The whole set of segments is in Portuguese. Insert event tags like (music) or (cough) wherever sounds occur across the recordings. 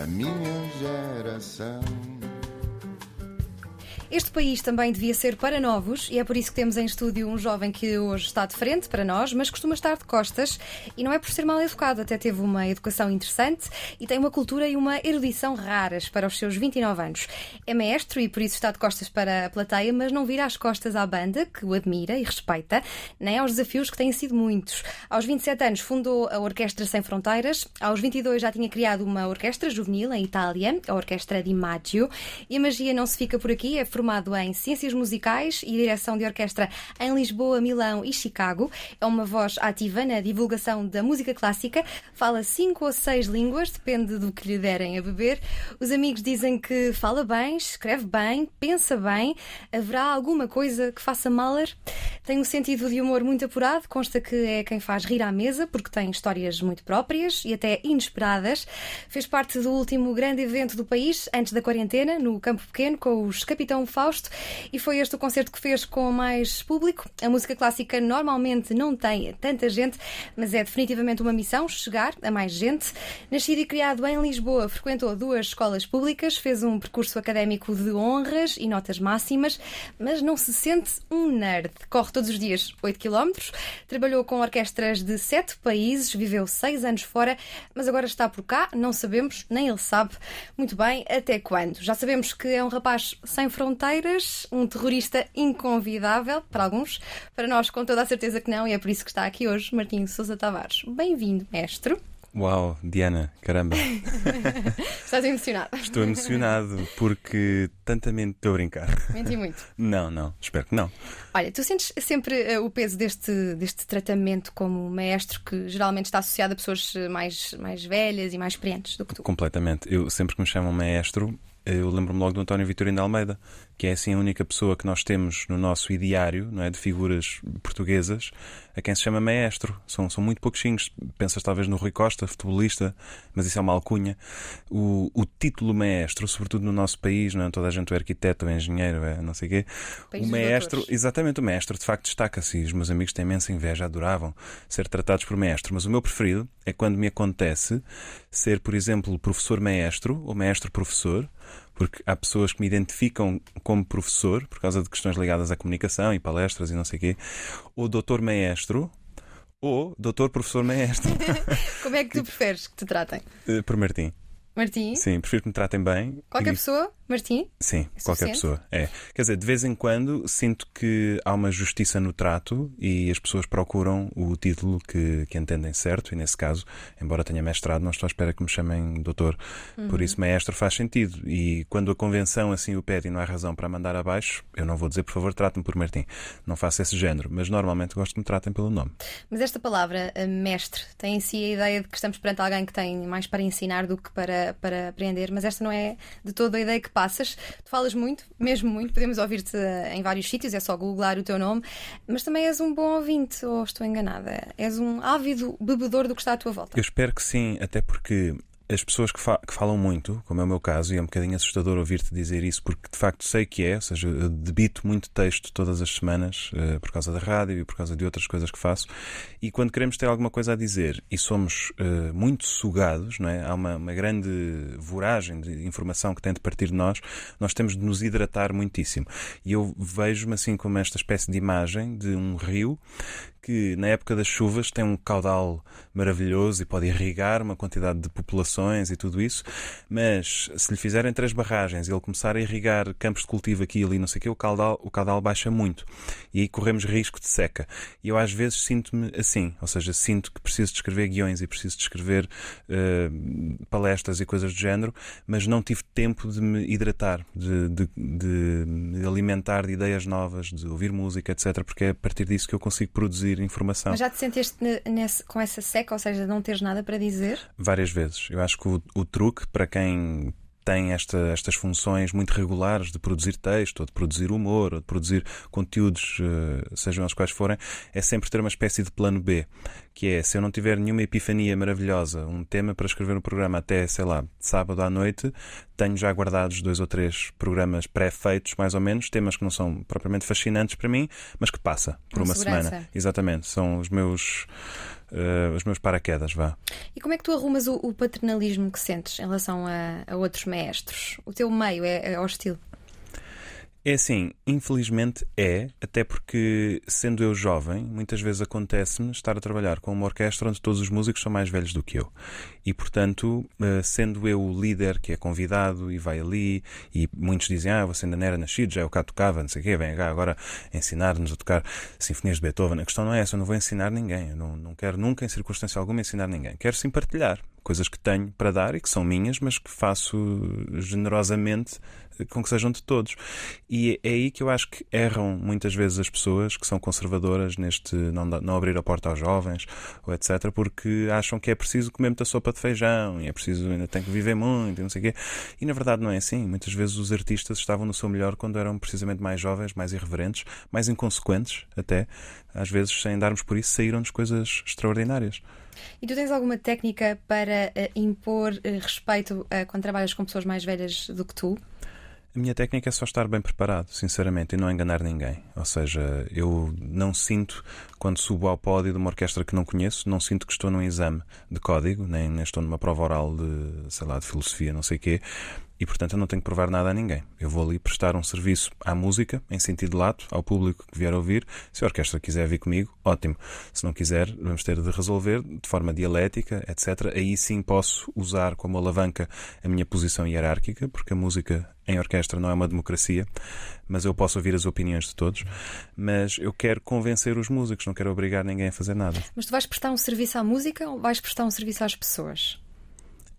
a minha geração. Este país também devia ser para novos e é por isso que temos em estúdio um jovem que hoje está de frente para nós, mas costuma estar de costas e não é por ser mal educado, até teve uma educação interessante e tem uma cultura e uma erudição raras para os seus 29 anos. É maestro e por isso está de costas para a plateia, mas não vira as costas à banda, que o admira e respeita, nem aos desafios que têm sido muitos. Aos 27 anos fundou a Orquestra Sem Fronteiras, aos 22 já tinha criado uma orquestra juvenil em Itália, a Orquestra di Maggio, e a magia não se fica por aqui, é formado em Ciências Musicais e Direção de Orquestra em Lisboa, Milão e Chicago. É uma voz ativa na divulgação da música clássica, fala cinco ou seis línguas, depende do que lhe derem a beber. Os amigos dizem que fala bem, escreve bem, pensa bem. Haverá alguma coisa que faça Mahler? Tem um sentido de humor muito apurado, consta que é quem faz rir à mesa, porque tem histórias muito próprias e até inesperadas. Fez parte do último grande evento do país, antes da quarentena, no Campo Pequeno, com os Capitão Fausto, e foi este o concerto que fez com mais público. A música clássica normalmente não tem tanta gente, mas é definitivamente uma missão chegar a mais gente. Nascido e criado em Lisboa, frequentou duas escolas públicas, fez um percurso académico de honras e notas máximas, mas não se sente um nerd. Corre todos os dias 8 km, trabalhou com orquestras de 7 países, viveu 6 anos fora, mas agora está por cá, não sabemos, nem ele sabe muito bem até quando. Já sabemos que é um rapaz sem fronteiras fronteiras, um terrorista inconvidável, para alguns, para nós com toda a certeza que não, e é por isso que está aqui hoje Martinho Sousa Tavares. Bem-vindo, mestre. Uau, Diana, caramba. (laughs) Estás emocionado? Estou emocionado porque tantamente estou a brincar. Menti muito. Não, não, espero que não. Olha, tu sentes sempre uh, o peso deste, deste tratamento como maestro que geralmente está associado a pessoas mais, mais velhas e mais experientes do que tu? Completamente. Eu sempre que me chamam maestro, eu lembro-me logo do António Vitorino de Almeida, que é assim a única pessoa que nós temos no nosso ideário, não é, de figuras portuguesas, a quem se chama maestro. São, são muito pouquinhos. Pensas talvez no Rui Costa, futebolista, mas isso é uma alcunha. O, o título maestro, sobretudo no nosso país, não é? toda a gente é arquiteto, é engenheiro, é não sei o quê. O maestro, exatamente, o maestro de facto destaca-se. Os meus amigos têm imensa inveja, adoravam ser tratados por maestro. Mas o meu preferido é quando me acontece ser, por exemplo, professor maestro ou maestro professor porque há pessoas que me identificam como professor por causa de questões ligadas à comunicação e palestras e não sei o quê, ou doutor maestro, ou doutor professor maestro. (laughs) Como é que tu preferes que te tratem? Uh, por Martim. Martim? Sim, prefiro que me tratem bem. Qualquer e... pessoa? Martim? Sim, é qualquer pessoa. É. Quer dizer, de vez em quando sinto que há uma justiça no trato e as pessoas procuram o título que, que entendem certo, e nesse caso, embora tenha mestrado, não estou à espera que me chamem doutor. Uhum. Por isso, maestro faz sentido. E quando a convenção assim o pede e não há razão para mandar abaixo, eu não vou dizer, por favor, trate-me por Martim. Não faço esse género, mas normalmente gosto que me tratem pelo nome. Mas esta palavra, eh, mestre, tem em si a ideia de que estamos perante alguém que tem mais para ensinar do que para, para aprender, mas esta não é de toda a ideia que passas. Tu falas muito, mesmo muito, podemos ouvir-te em vários sítios, é só googlar o teu nome, mas também és um bom ouvinte, ou estou enganada? És um ávido bebedor do que está à tua volta. Eu espero que sim, até porque as pessoas que, fa que, falam muito, como é o meu caso, e é um bocadinho assustador ouvir-te dizer isso, porque de facto sei que é, ou seja, eu debito muito texto todas as semanas, uh, por causa da rádio e por causa de outras coisas que faço, e quando queremos ter alguma coisa a dizer e somos uh, muito sugados, não é? há uma, uma, grande voragem de informação que tem de partir de nós, nós temos de nos hidratar muitíssimo. E eu vejo-me assim como esta espécie de imagem de um rio que na época das chuvas tem um caudal maravilhoso e pode irrigar uma quantidade de populações e tudo isso, mas se lhe fizerem três barragens e ele começar a irrigar campos de cultivo aqui e ali, não sei o que, o caudal, o caudal baixa muito e aí corremos risco de seca. E eu às vezes sinto-me assim, ou seja, sinto que preciso de escrever guiões e preciso de escrever uh, palestras e coisas do género, mas não tive tempo de me hidratar, de, de, de me alimentar de ideias novas, de ouvir música, etc., porque é a partir disso que eu consigo produzir informação. Mas já te sentiste nesse, com essa seca, ou seja, não teres nada para dizer? Várias vezes. Eu acho que o, o truque para quem tem esta, estas funções muito regulares de produzir texto, ou de produzir humor, ou de produzir conteúdos, uh, sejam os quais forem, é sempre ter uma espécie de plano B, que é se eu não tiver nenhuma epifania maravilhosa, um tema para escrever um programa até, sei lá, sábado à noite, tenho já guardados dois ou três programas pré-feitos, mais ou menos, temas que não são propriamente fascinantes para mim, mas que passa por Com uma segurança. semana. Exatamente. São os meus uh, os meus paraquedas, vá. E como é que tu arrumas o, o paternalismo que sentes em relação a, a, outros maestros? O teu meio é, é hostil? É assim, infelizmente é, até porque, sendo eu jovem, muitas vezes acontece-me estar a trabalhar com uma orquestra onde todos os músicos são mais velhos do que eu. E, portanto, eh, sendo eu o líder que é convidado e vai ali, e muitos dizem, ah, você ainda não era nascido, já eu cá tocava, não sei o quê, vem cá agora ensinar-nos a tocar sinfonias de Beethoven. A questão não é essa, eu não vou ensinar ninguém, eu não, não quero nunca, em circunstância alguma, ensinar ninguém. Quero sim partilhar coisas que tenho para dar e que são minhas, mas que faço generosamente com que sejam de todos. E é aí que eu acho que erram muitas vezes as pessoas que são conservadoras neste não, não abrir a porta aos jovens, ou etc., porque acham que é preciso comer muita sopa de feijão e é preciso, ainda tem que viver muito e não sei o quê. E na verdade não é assim. Muitas vezes os artistas estavam no seu melhor quando eram precisamente mais jovens, mais irreverentes, mais inconsequentes até. Às vezes, sem darmos por isso, saíram-nos coisas extraordinárias. E tu tens alguma técnica para uh, impor uh, respeito uh, quando trabalhas com pessoas mais velhas do que tu? A minha técnica é só estar bem preparado, sinceramente, e não enganar ninguém. Ou seja, eu não sinto, quando subo ao pódio de uma orquestra que não conheço, não sinto que estou num exame de código, nem, nem estou numa prova oral de, sei lá, de filosofia, não sei o quê e, portanto, eu não tenho que provar nada a ninguém. Eu vou ali prestar um serviço à música, em sentido lato, ao público que vier ouvir. Se a orquestra quiser vir comigo, ótimo. Se não quiser, vamos ter de resolver de forma dialética, etc. Aí sim posso usar como alavanca a minha posição hierárquica, porque a música em orquestra não é uma democracia, mas eu posso ouvir as opiniões de todos. Mas eu quero convencer os músicos, não quero obrigar ninguém a fazer nada. Mas tu vais prestar um serviço à música ou vais prestar um serviço às pessoas?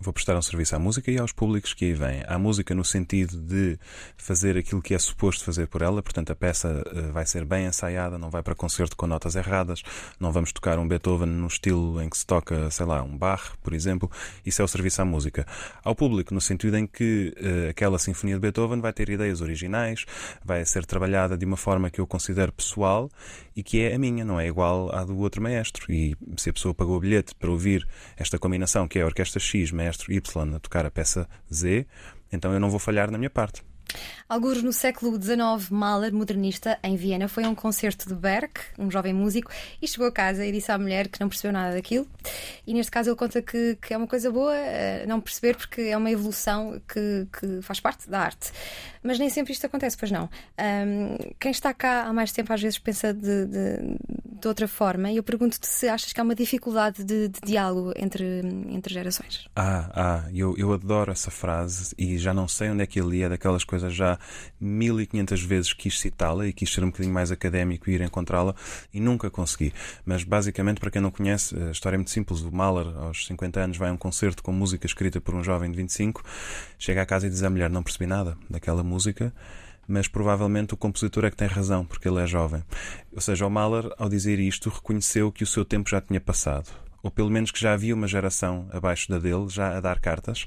Vou prestar um serviço à música e aos públicos que aí vêm. À música no sentido de fazer aquilo que é suposto fazer por ela, portanto a peça uh, vai ser bem ensaiada, não vai para concerto com notas erradas, não vamos tocar um Beethoven no estilo em que se toca, sei lá, um Bach, por exemplo. Isso é o serviço à música. Ao público no sentido em que uh, aquela sinfonia de Beethoven vai ter ideias originais, vai ser trabalhada de uma forma que eu considero pessoal e que é a minha, não é igual à do outro maestro. E se a pessoa pagou o bilhete para ouvir esta combinação que é a Orquestra X, maestro Y, a tocar a peça Z, então eu não vou falhar na minha parte. Alguns no século XIX, Mahler, modernista, em Viena, foi a um concerto de Berg, um jovem músico, e chegou a casa e disse à mulher que não percebeu nada daquilo. E neste caso ele conta que, que é uma coisa boa uh, não perceber, porque é uma evolução que, que, faz parte da arte. Mas nem sempre isto acontece, pois não. Um, quem está cá há mais tempo às vezes pensa de, de, de outra forma, e eu pergunto-te se achas que há uma dificuldade de, de diálogo entre, entre gerações. Ah, ah, eu, eu adoro essa frase e já não sei onde é que ele é daquelas coisas já 1500 vezes quis citá-la e quis ser um bocadinho mais académico e ir encontrá-la e nunca consegui. Mas basicamente, para quem não conhece, a história é muito simples. O Mahler, aos 50 anos, vai a um concerto com música escrita por um jovem de 25, chega à casa e diz à mulher: Não percebi nada daquela música mas provavelmente o compositor é que tem razão, porque ele é jovem. Ou seja, o Mahler, ao dizer isto, reconheceu que o seu tempo já tinha passado ou pelo menos que já havia uma geração abaixo da dele já a dar cartas,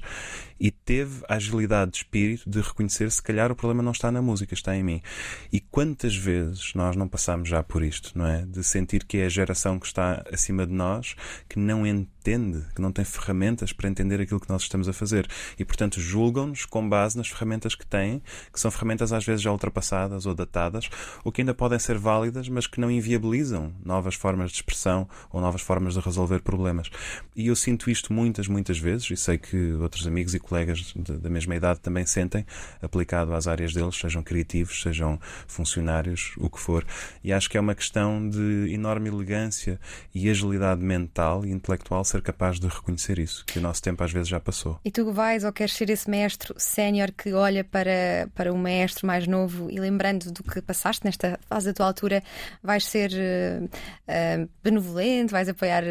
e teve a agilidade de espírito de reconhecer se calhar o problema não está na música, está em mim. E quantas vezes nós não passamos já por isto, não é? De sentir que é a geração que está acima de nós que não entende, que não tem ferramentas para entender aquilo que nós estamos a fazer. E, portanto, julgam-nos com base nas ferramentas que têm, que são ferramentas às vezes já ultrapassadas ou datadas, ou que ainda podem ser válidas, mas que não inviabilizam novas formas de expressão ou novas formas de resolver problemas. E eu sinto isto muitas, muitas vezes, e sei que outros amigos e colegas de, da mesma idade também sentem, aplicado às áreas deles, sejam criativos, sejam funcionários, o que for. E acho que é uma questão de enorme elegância e agilidade mental e intelectual ser capaz de reconhecer isso, que o nosso tempo às vezes já passou. E tu vais ou queres ser esse mestre sénior que olha para, para o maestro mais novo e lembrando do que passaste nesta fase da tua altura, vais ser uh, uh, benevolente, vais apoiar,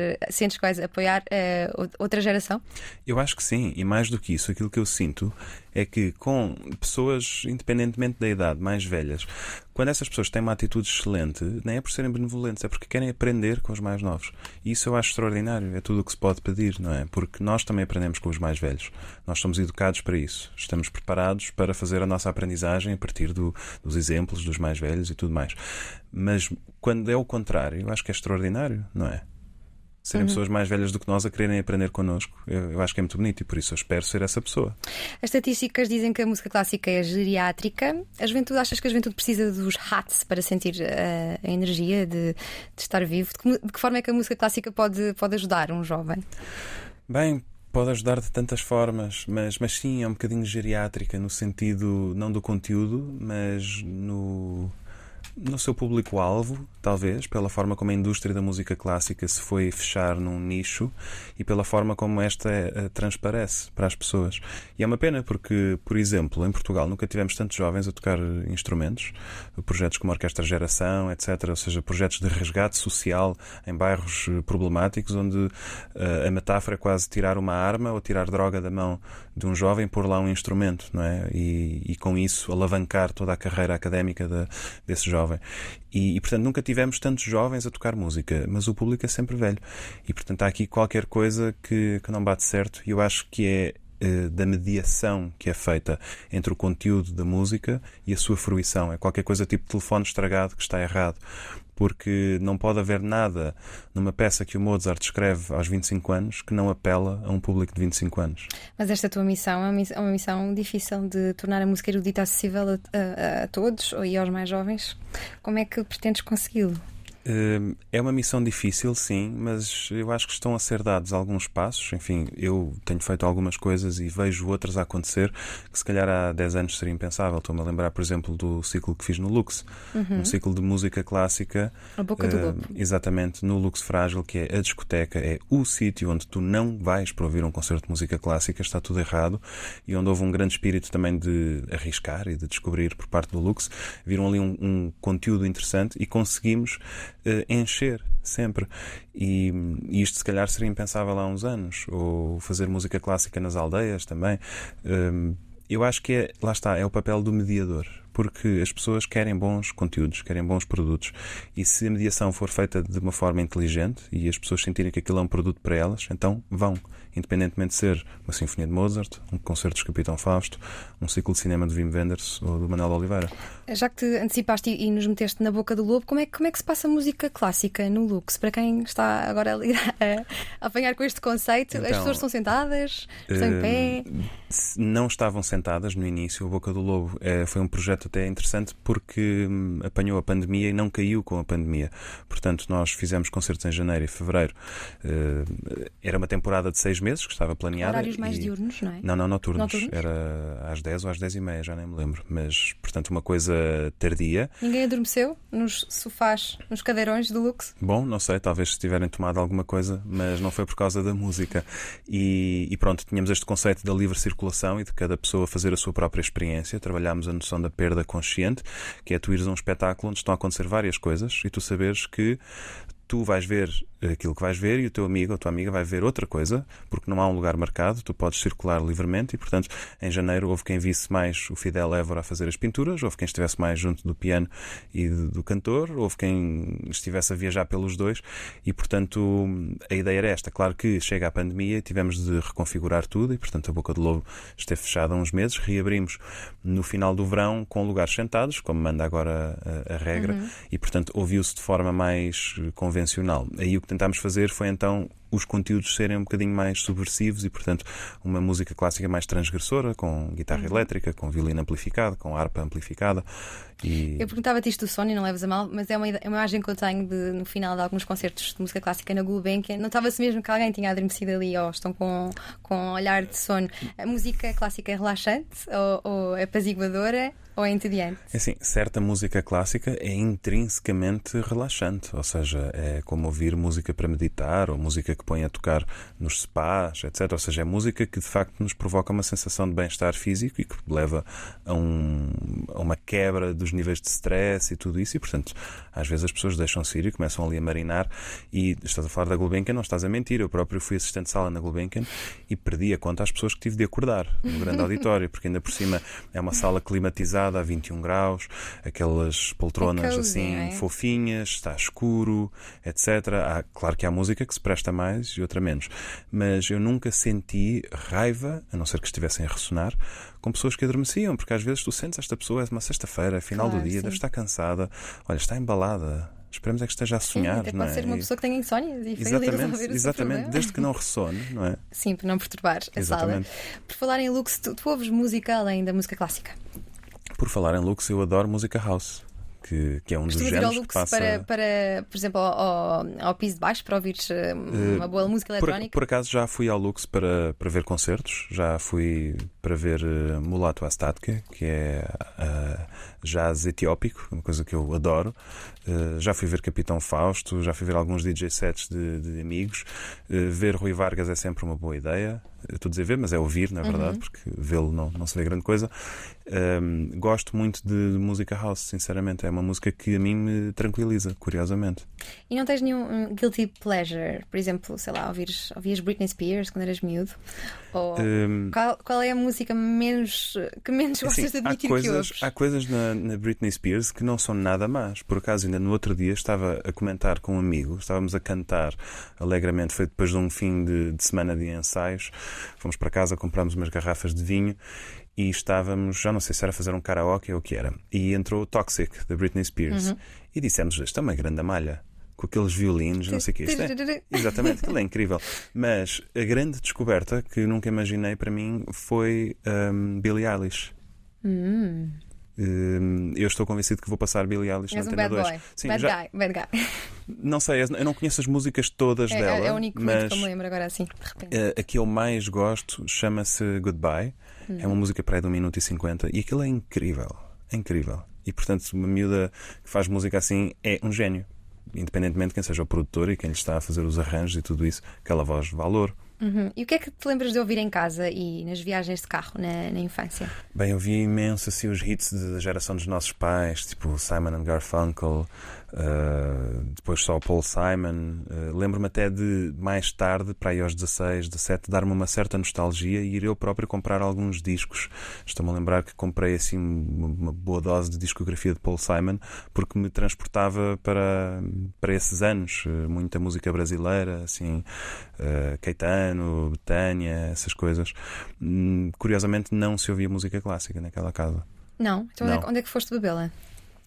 sentes que vais apoiar uh, outra geração? Eu acho que sim, e mais do que isso, aquilo que eu sinto é que com pessoas, independentemente da idade, mais velhas, quando essas pessoas têm uma atitude excelente, nem é por serem benevolentes, é porque querem aprender com os mais novos. E isso eu acho extraordinário, é tudo o que se pode pedir, não é? Porque nós também aprendemos com os mais velhos. Nós somos educados para isso. Estamos preparados para fazer a nossa aprendizagem a partir do, dos exemplos dos mais velhos e tudo mais. Mas quando é o contrário, eu acho que é extraordinário, não é? Serem pessoas mais velhas do que nós a quererem aprender connosco. Eu, eu, acho que é muito bonito e por isso eu espero ser essa pessoa. As estatísticas dizem que a música clássica é geriátrica. A juventude, achas que a juventude precisa dos hats para sentir uh, a energia de, de estar vivo? De que, de que, forma é que a música clássica pode, pode ajudar um jovem? Bem, pode ajudar de tantas formas, mas, mas sim, é um bocadinho geriátrica no sentido não do conteúdo, mas no no seu público-alvo, talvez, pela forma como a indústria da música clássica se foi fechar num nicho e pela forma como esta uh, transparece para as pessoas. E é uma pena porque, por exemplo, em Portugal nunca tivemos tantos jovens a tocar instrumentos, projetos como a Orquestra Geração, etc., ou seja, projetos de resgate social em bairros eh, problemáticos, onde uh, a metáfora é quase tirar uma arma ou tirar droga da mão de um jovem, pôr lá um instrumento, não é? E, e com isso alavancar toda a carreira académica de, desse jovem. E, e, portanto, nunca tivemos tantos jovens a tocar música, mas o público é sempre velho. E, portanto, há aqui qualquer coisa que, que não bate certo e eu acho que é eh, da mediação que é feita entre o conteúdo da música e a sua fruição. É qualquer coisa tipo telefone estragado que está errado porque não pode haver nada numa peça que o Mozart escreve aos 25 anos que não apela a um público de 25 anos. Mas esta tua missão é uma missão difícil de tornar a música erudita acessível a, a, a todos e aos mais jovens. Como é que pretendes consegui-lo? Hum, é uma missão difícil, sim, mas eu acho que estão a ser dados alguns passos. Enfim, eu tenho feito algumas coisas e vejo outras a acontecer que se calhar há 10 anos seria impensável. Estou-me a lembrar, por exemplo, do ciclo que fiz no Lux, uhum. um ciclo de música clássica. A boca do uh, Exatamente, no Lux Frágil, que é a discoteca, é o sítio onde tu não vais para ouvir um concerto de música clássica, está tudo errado, e onde houve um grande espírito também de arriscar e de descobrir por parte do Lux. Viram ali um, um conteúdo interessante e conseguimos encher sempre. E, e, isto, se calhar, seria impensável há uns anos. Ou fazer música clássica nas aldeias também. Um, eu acho que é, lá está, é o papel do mediador porque as pessoas querem bons conteúdos, querem bons produtos. E se a mediação for feita de uma forma inteligente e as pessoas sentirem que aquilo é um produto para elas, então vão, independentemente de ser uma sinfonia de Mozart, um concerto de Capitão Fausto, um ciclo de cinema de Wim Wenders ou do Manuel Oliveira. Já que te antecipaste e nos meteste na boca do lobo, como é, como é que se passa a música clássica no Lux? Para quem está agora a, (laughs) a apanhar com este conceito, então, as pessoas estão sentadas, estão em pé? Não estavam sentadas no início. A Boca do Lobo uh, foi um projeto até interessante porque hum, apanhou a pandemia e não caiu com a pandemia. Portanto, nós fizemos concertos em janeiro e fevereiro. Era uma temporada de seis meses que estava planeada. Horários mais e... diurnos, não é? Não, não, noturnos. noturnos. Era às 10 ou às 10 e meia, já nem me lembro. Mas, portanto, uma coisa tardia. Ninguém adormeceu nos sofás, nos cadeirões do Lux? Bom, não sei, talvez tiverem tomado alguma coisa, mas não foi por causa da música. E, e pronto, tínhamos este conceito da livre circulação e de cada pessoa fazer a sua própria experiência. Trabalhámos a noção da perda perda consciente, que é tu ires a um espetáculo onde estão a acontecer várias coisas e tu saberes que tu vais ver aquilo que vais ver e o teu amigo ou a tua amiga vai ver outra coisa, porque não há um lugar marcado, tu podes circular livremente e, portanto, em janeiro houve quem visse mais o Fidel Évora a fazer as pinturas, houve quem estivesse mais junto do piano e do cantor, houve quem estivesse a viajar pelos dois e, portanto, a ideia era esta. Claro que chega a pandemia e tivemos de reconfigurar tudo e, portanto, a Boca do Lobo esteve fechada há uns meses, reabrimos no final do verão com lugares sentados, como manda agora a, a regra, uhum. e, portanto, ouviu-se de forma mais convencional. Aí o que tentámos fazer foi então os conteúdos serem um bocadinho mais subversivos e, portanto, uma música clássica mais transgressora, com guitarra uhum. elétrica, com violino amplificado, com harpa amplificada. E... Eu perguntava-te isto do som e não leves a mal, mas é uma, é uma imagem que eu tenho de, no final de alguns concertos de música clássica na Gulbenkian. Notava-se mesmo que alguém tinha adormecido ali ou estão com, com olhar de sono. A música clássica é relaxante ou, ou é apaziguadora? Ou é entediante? É assim, certa música clássica é intrinsecamente relaxante, ou seja, é como ouvir música para meditar ou música que põe a tocar nos spas, etc. Ou seja, é música que de facto nos provoca uma sensação de bem-estar físico e que leva a, um, a, uma quebra dos níveis de stress e tudo isso. E portanto, às vezes as pessoas deixam-se ir e começam ali a marinar. E estás a falar da Gulbenkian, não estás a mentir. Eu próprio fui assistente de sala na Gulbenkian e perdi a conta às pessoas que tive de acordar no grande (laughs) auditório, porque ainda por cima é uma sala climatizada a 21 graus, aquelas poltronas é cozy, assim é? fofinhas, está escuro, etc. Há, claro que há música que se presta mais e outra menos. Mas eu nunca senti raiva, a não ser que estivessem a ressonar, com pessoas que adormeciam, porque às vezes tu sentes esta pessoa, é uma sexta-feira, final claro, do dia, sim. deve estar cansada, olha, está embalada Esperemos é que esteja a Sim, sonhar, não pode é? ser uma pessoa que tenha insónias e Exatamente, exatamente, desde que não ressone, não é? Sim, para não perturbar a Exatamente. sala. Por falar em looks, tu, tu ouves música além da música clássica? Por falar em Lux, eu adoro música house, que, que é um dos géneros que passa. para, para, por exemplo, ao, ao, piso de baixo para ouvires eh, uma boa música Por, eletrónica? por acaso já fui ao Lux para, para ver concertos, já fui para ver uh, Mulato Astatke, que é uh, jazz etiópico, uma coisa que eu adoro. Uh, já fui ver Capitão Fausto, já fui ver alguns DJ sets de, de amigos. Uh, ver Rui Vargas é sempre uma boa ideia. Eu Estou a dizer ver, mas é ouvir, na verdade, porque vê-lo não, não se vê grande coisa. Um, gosto muito de, música house, sinceramente. É uma música que a mim me tranquiliza, curiosamente. E não tens nenhum um, guilty pleasure? Por exemplo, sei lá, ouvires, ouvias Britney Spears quando eras miúdo? Ou Um, qual, qual é a música menos, que menos gostas Assim, de há admitir que coisas, há coisas na, na Britney Spears que não são nada más. Por acaso, ainda no outro dia estava a comentar com um amigo, estávamos a cantar alegremente. Foi depois de um fim de, de semana de ensaios. Fomos para casa, comprámos umas garrafas de vinho e estávamos, já não sei se era fazer um karaoke ou o que era. E entrou o Toxic da Britney Spears Uhum. e dissemos: Isto é uma grande malha. Com aqueles violinos, não sei o que. Isto é, (laughs) Exatamente, aquilo é incrível. Mas a grande descoberta que nunca imaginei para mim foi um, Billie Eilish. Hum, Um, eu estou convencido que vou passar Billie Eilish és na um Antena bad 2. boy. Sim, bad já- guy, bad guy. (laughs) Não sei, eu não conheço as músicas todas É, dela. é o único mas que eu me lembro agora assim, de repente. eh, a que eu mais gosto chama-se Goodbye. É uma música para aí de 1 minuto e 50 e aquilo é incrível. É incrível. E portanto, uma miúda que faz música assim é um gênio. Independentemente de quem seja o produtor e quem lhe está a fazer os arranjos e tudo isso, aquela voz valor. Uhum. E o que é que te lembras de ouvir em casa e nas viagens de carro na, na infância? Bem, eu vi imenso assim, os hits da geração dos nossos pais, tipo Simon and Garfunkel, uh, depois só Paul Simon. Uh, Lembro-me até de mais tarde, para aí aos 16, 17, dar-me uma certa nostalgia e ir eu próprio comprar alguns discos. Estou-me a lembrar que comprei assim uma, boa dose de discografia de Paul Simon porque me transportava para, para esses anos. Uh, Muita música brasileira, assim, uh, Caetano, Betânia, essas coisas. Hum, Curiosamente, não se ouvia música clássica naquela casa. Não? Então Onde, é, Não. que- onde é que foste bebê-la?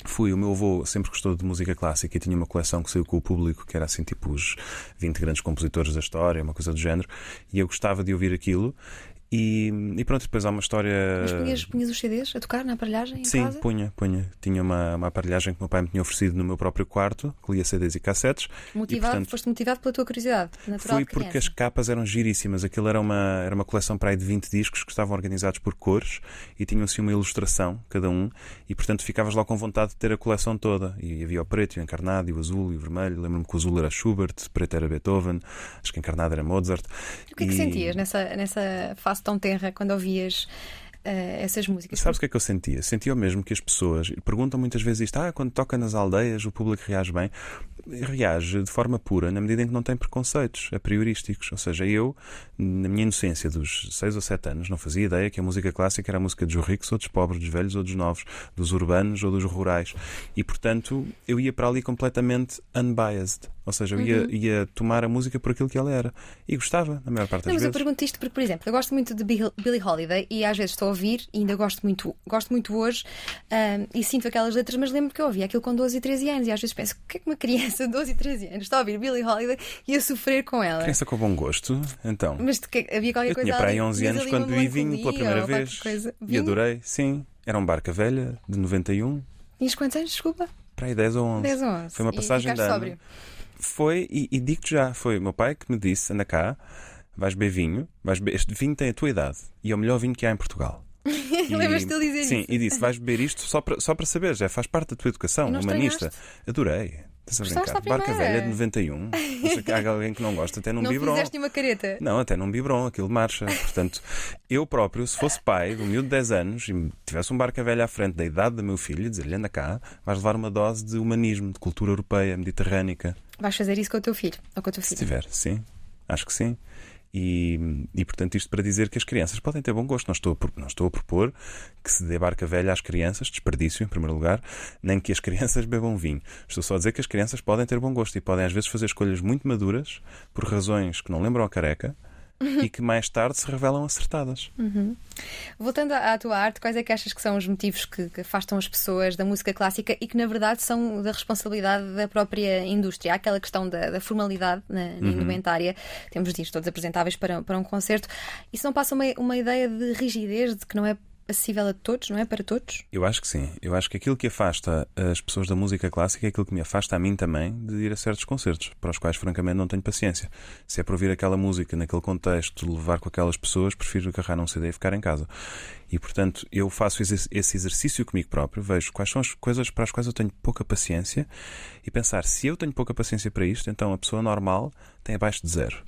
Fui, o meu avô sempre gostou de música clássica e tinha uma coleção que saiu com o público, que era assim tipo os 20 grandes compositores da história, uma coisa do género, e eu gostava de ouvir aquilo. E, e pronto, depois há uma história. Mas punhas, punhas os CDs a tocar na aparelhagem em Sim, casa? punha, punha. Tinha uma, uma aparelhagem que o meu pai me tinha oferecido no meu próprio quarto, que lia CDs e cassetes. Motivado, portanto, foste motivado pela tua curiosidade natural Foi de porque as capas eram giríssimas. Aquilo era uma, era uma coleção para aí de 20 discos que estavam organizados por cores e tinham assim uma ilustração, cada um, e portanto ficavas lá com vontade de ter a coleção toda. E havia o preto, e o encarnado, e o azul, e o vermelho. Lembro-me que o azul era Schubert, o preto era Beethoven, acho que o encarnado era Mozart. O que é que E- sentias nessa, nessa fase tão tenra quando ouvias eh, essas músicas? Sabes o que é que eu sentia? Sentia o mesmo que as pessoas perguntam muitas vezes isto: ah, quando toca nas aldeias o público reage bem. Reage de forma pura, na medida em que não tem preconceitos a priorísticos. Ou seja, eu, na minha inocência dos 6 ou 7 anos, não fazia ideia que a música clássica era a música dos ricos ou dos pobres, dos velhos ou dos novos, dos urbanos ou dos rurais. E portanto, eu ia para ali completamente unbiased. Ou seja, eu ia, ia tomar a música por aquilo que ela era. E gostava, na maior parte das Não, mas eu vezes. pergunto isto porque, por exemplo, eu gosto muito de Bill- Billie Holiday e às vezes estou a ouvir e ainda gosto muito, gosto muito hoje e sinto aquelas letras, mas lembro que eu ouvi aquilo com 12 e 13 anos e às vezes penso, o que é que uma criança de 12 e 13 anos está a ouvir Billie Holiday e a sofrer com ela? Criança com bom gosto, então. Mas que, havia qualquer Eu coisa tinha para aí ali, 11 tinhas anos quando bebi vinho pela primeira vez. Coisa. E adorei, sim. Era um barca velha de 91, Tinhas quantos anos? Desculpa. para aí 10 ou 11. 10 ou 11. Foi uma E passagem de ficaste ano. Foi, e, e digo-te já, foi o meu pai que me disse: anda cá, vais beber vinho, vais beber, este vinho tem a tua idade e é o melhor vinho que há em Portugal. (laughs) Lembras-te de dizer Sim, isso? e disse: vais beber isto só para, só para saber, já faz parte da tua educação humanista. Adorei. Estás a brincar? Barca velha de 91. Não sei que há alguém que não gosta, até num Não biberon. fizeste uma careta. Não, até num biberon, aquilo marcha. Portanto, eu próprio, se fosse pai de um miúdo de 10 anos e tivesse um barca velha à frente da idade do meu filho, dizer-lhe anda cá, vais levar uma dose de humanismo, de cultura europeia, mediterrânica. Vais fazer isso com o teu filho ou com a tua Se filha. tiver, sim. Acho que sim. E, e portanto, isto para dizer que as crianças podem ter bom gosto. Não estou, não estou a propor que se dê barca velha às crianças, desperdício, em primeiro lugar, nem que as (laughs) crianças bebam vinho. Estou só a dizer que as crianças podem ter bom gosto e podem, às vezes, fazer escolhas muito maduras por razões que não lembram a careca (laughs) e que mais tarde se revelam acertadas. Uhum. Voltando à tua arte, quais é que achas que são os motivos que, que, afastam as pessoas da música clássica e que, na verdade, são da responsabilidade da própria indústria? Há aquela questão da, da formalidade na, na uhum. indumentária, temos dias todos apresentáveis para, para um concerto. Isso não passa uma, uma ideia de rigidez, de que não é acessível a todos, não é? Para todos? Eu acho que sim. Eu acho que aquilo que afasta as pessoas da música clássica é aquilo que me afasta a mim também de ir a certos concertos, para os quais, francamente, não tenho paciência. Se é para ouvir aquela música naquele contexto, levar com aquelas pessoas, prefiro agarrar num CD e ficar em casa. E, portanto, eu faço esse exercício comigo próprio, vejo quais são as coisas para as quais eu tenho pouca paciência e pensar se eu tenho pouca paciência para isto, então a pessoa normal tem abaixo de zero.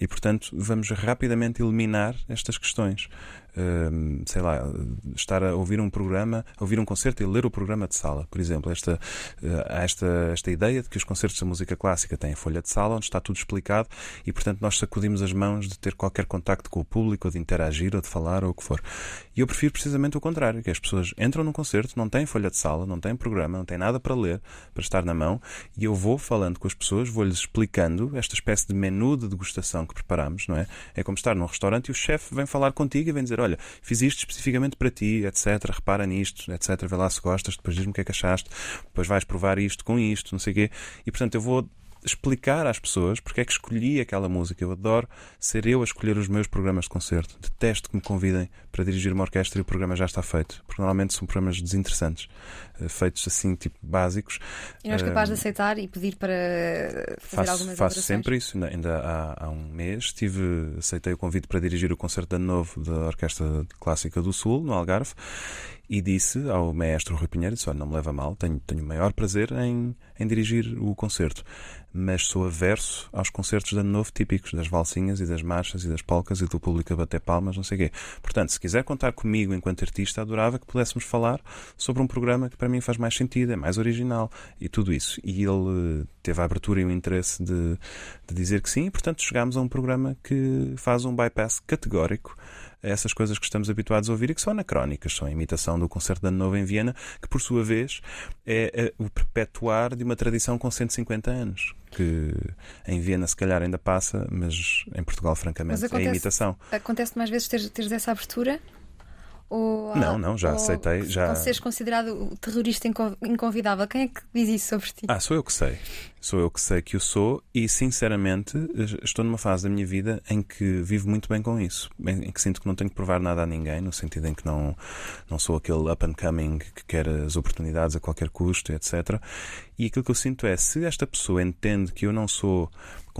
E, portanto, vamos rapidamente eliminar estas questões sei lá, estar a ouvir um programa, ouvir um concerto e ler o programa de sala, por exemplo. Esta, uh, esta, esta ideia de que os concertos da música clássica têm folha de sala onde está tudo explicado e, portanto, nós sacudimos as mãos de ter qualquer contacto com o público, ou de interagir, ou de falar, ou o que for. E eu prefiro precisamente o contrário, que as pessoas entram num concerto, não têm folha de sala, não têm programa, não têm nada para ler, para estar na mão, e eu vou falando com as pessoas, vou-lhes explicando esta espécie de menu de degustação que preparamos, não é? É como estar num restaurante e o chefe vem falar contigo e vem dizer: Olha, fiz isto especificamente para ti, etc. Repara nisto, etc. Vê lá se gostas, depois diz-me o que é que achaste, depois vais provar isto com isto, não sei o quê. E portanto eu vou explicar às pessoas porque é que escolhi aquela música. Eu adoro ser eu a escolher os meus programas de concerto. Detesto que me convidem para dirigir uma orquestra e o programa já está feito, porque normalmente são programas desinteressantes, eh, feitos assim, tipo básicos. E não és capaz de aceitar e pedir para fazer faço, algumas Faço sempre isso. Ainda há, há, um mês tive, aceitei o convite para dirigir o concerto de ano novo da Orquestra Clássica do Sul, no Algarve, e disse ao maestro Rui Pinheiro, disse, olha, não me leva mal, tenho, tenho o maior prazer em, em dirigir o concerto, mas sou averso aos concertos de ano novo típicos, das valsinhas e das marchas e das polcas e do público a bater palmas, não sei o quê. Portanto, se quiser contar comigo enquanto artista, adorava que pudéssemos falar sobre um programa que para mim faz mais sentido, é mais original e tudo isso. E ele teve a abertura e o interesse de, de dizer que sim, e portanto chegámos a um programa que faz um bypass categórico essas coisas que estamos habituados a ouvir e que são anacrónicas, são a imitação do concerto de Ano Novo em Viena, que por sua vez é o perpetuar de uma tradição com 150 anos, que em Viena se calhar ainda passa, mas em Portugal, francamente, acontece, é imitação. Acontece mais vezes teres, teres essa abertura? Ou, não, não, já aceitei. Já... seres considerado terrorista inconvidável, quem é que diz isso sobre ti? Ah, sou eu que sei. Sou eu que sei que o sou e, sinceramente, estou numa fase da minha vida em que vivo muito bem com isso. Em que sinto que não tenho que provar nada a ninguém, no sentido em que não, não sou aquele up and coming que quer as oportunidades a qualquer custo, etc. E aquilo que eu sinto é, se esta pessoa entende que eu não sou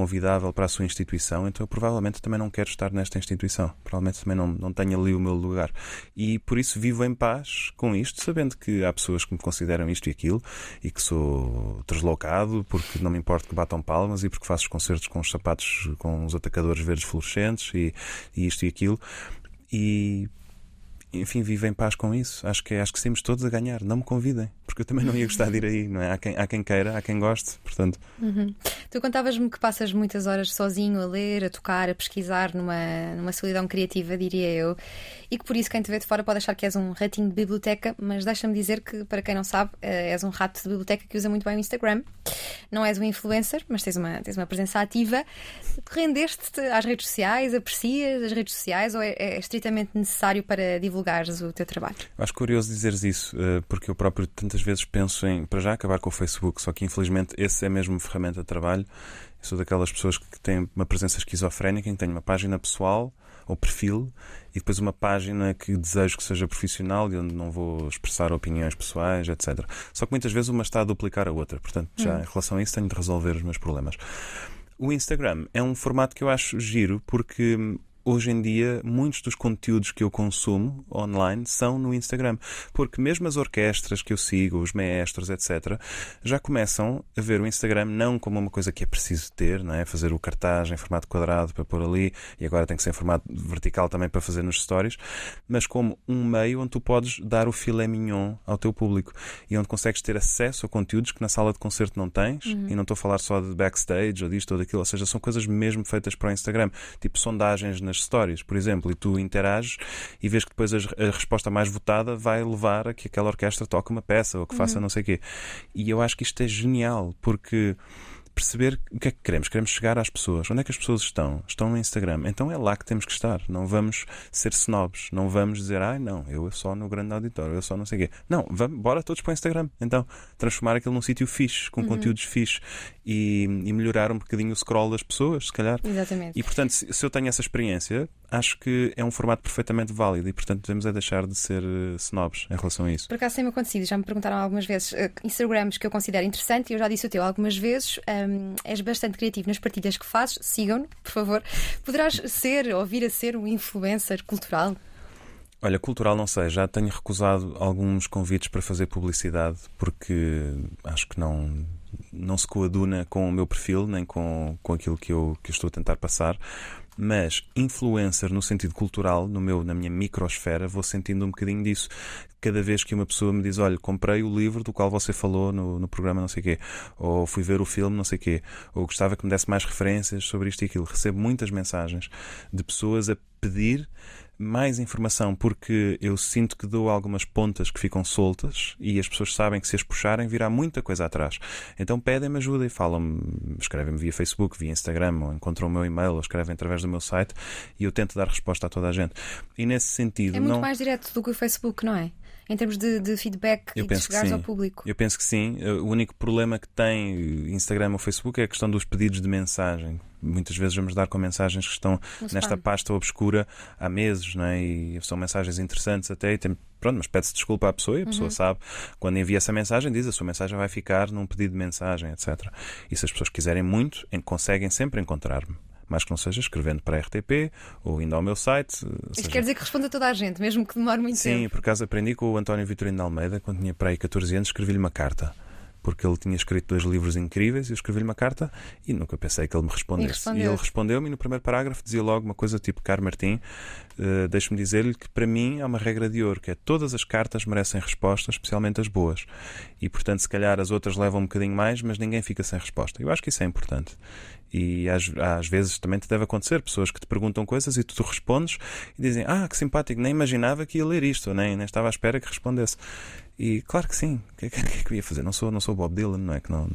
convidável para a sua instituição, então eu provavelmente também não quero estar nesta instituição. Provavelmente também não, não tenho ali o meu lugar. E por isso vivo em paz com isto, sabendo que há pessoas que me consideram isto e aquilo e que sou deslocado porque não me importa que batam palmas e porque faço os concertos com os sapatos com os atacadores verdes fluorescentes e, e isto e aquilo. E enfim, vivo em paz com isso. Acho que, acho que temos todos a ganhar. Não me convidem, porque eu também não ia gostar de ir aí, não é? Há quem, há quem queira, há quem goste, portanto. Uhum. Tu contavas-me que passas muitas horas sozinho a ler, a tocar, a pesquisar numa, numa solidão criativa, diria eu, e que por isso quem te vê de fora pode achar que és um ratinho de biblioteca, mas deixa-me dizer que, para quem não sabe, eh, és um rato de biblioteca que usa muito bem o Instagram. Não és um influencer, mas tens uma, tens uma presença ativa. Rendeste-te às redes sociais, aprecias as redes sociais ou é, é estritamente necessário para divulgar? Divulgares o teu trabalho. Acho curioso dizeres isso, eh, porque eu próprio tantas vezes penso em, para já, acabar com o Facebook, só que infelizmente esse é mesmo ferramenta de trabalho. Eu sou daquelas pessoas que têm uma presença esquizofrénica, em que tenho uma página pessoal ou perfil e depois uma página que desejo que seja profissional e onde não vou expressar opiniões pessoais, etc. Só que muitas vezes uma está a duplicar a outra, portanto, já hum. em relação a isso, tenho de resolver os meus problemas. O Instagram é um formato que eu acho giro porque hoje em dia muitos dos conteúdos que eu consumo online são no Instagram, porque mesmo as orquestras que eu sigo, os maestros, etc., já começam a ver o Instagram não como uma coisa que é preciso ter, não é? Fazer o cartaz em formato quadrado para pôr ali e agora tem que ser em formato vertical também para fazer nos stories, mas como um meio onde tu podes dar o filé mignon ao teu público e onde consegues ter acesso a conteúdos que na sala de concerto não tens, uhum. e não estou a falar só de backstage ou disto ou daquilo, ou seja, são coisas mesmo feitas para o Instagram, tipo sondagens nas stories, por exemplo, e tu interages e vês que depois a, resposta mais votada vai levar a que aquela orquestra toque uma peça ou que faça uhum. não sei o quê. E eu acho que isto é genial, porque perceber o que é que queremos. Queremos chegar às pessoas. Onde é que as pessoas estão? Estão no Instagram. Então é lá que temos que estar. Não vamos ser snobs. Não vamos dizer, ai ah, não, eu só no grande auditório, eu só não sei o quê. Não, vamos, bora todos para o Instagram. Então, transformar aquilo num sítio fixe, com uhum. conteúdos fixe e, e, melhorar um bocadinho o scroll das pessoas, se calhar. Exatamente. E portanto, se, se eu tenho essa experiência, acho que é um formato perfeitamente válido e, portanto, devemos é deixar de ser uh, snobs em relação a isso. Por acaso tem-me acontecido, já me perguntaram algumas vezes uh, Instagrams que eu considero interessante e eu já disse o teu algumas vezes. Um, és bastante criativo nas partilhas que fazes, sigam-no, por favor. Poderás ser ou vir a ser um influencer cultural? Olha, cultural não sei, já tenho recusado alguns convites para fazer publicidade porque acho que não não se coaduna com o meu perfil nem com, com aquilo que eu, que eu estou a tentar passar mas influencer no sentido cultural, no meu, na minha microsfera, vou sentindo um bocadinho disso. Cada vez que uma pessoa me diz, olha, comprei o livro do qual você falou no, no programa não sei quê, ou fui ver o filme não sei quê, ou gostava que me desse mais referências sobre isto e aquilo. Recebo muitas mensagens de pessoas a pedir mais informação porque eu sinto que dou algumas pontas que ficam soltas e as pessoas sabem que se as puxarem virá muita coisa atrás. Então pedem-me ajuda e falam-me, escrevem-me via Facebook, via Instagram, ou encontram o meu e-mail, ou escrevem através do meu site e eu tento dar resposta a toda a gente. E nesse sentido. É muito não... mais direto do que o Facebook, não é? Em termos de, de feedback eu e de chegares ao público? Eu penso que sim. O único problema que tem Instagram ou Facebook é a questão dos pedidos de mensagem. Muitas vezes vamos dar com mensagens que estão nesta pasta obscura há meses, não é? E são mensagens interessantes até, e tem, pronto, mas pede-se desculpa à pessoa e a pessoa uhum. sabe. Quando envia essa mensagem, diz a sua mensagem vai ficar num pedido de mensagem, etc. E se as pessoas quiserem muito, conseguem sempre encontrar-me mais que não seja escrevendo para a RTP ou indo ao meu site. Isto seja... quer dizer que responde a toda a gente, mesmo que demore muito Sim, tempo. Sim, por acaso aprendi com o António Vitorino de Almeida, quando tinha para aí 14 anos, escrevi-lhe uma carta porque ele tinha escrito dois livros incríveis e eu escrevi-lhe uma carta e nunca pensei que ele me respondesse. E, e ele respondeu-me e no primeiro parágrafo dizia logo uma coisa tipo: Caro Martim, uh, deixe-me dizer-lhe que para mim há uma regra de ouro, que é todas as cartas merecem resposta, especialmente as boas. E portanto, se calhar as outras levam um bocadinho mais, mas ninguém fica sem resposta. Eu acho que isso é importante. E às, às vezes também te deve acontecer pessoas que te perguntam coisas e tu respondes e dizem: Ah, que simpático, nem imaginava que ia ler isto, nem, nem estava à espera que respondesse. E claro que sim, o que, é que, (laughs) é que eu ia fazer? Não sou, não sou Bob Dylan, não é? Que não,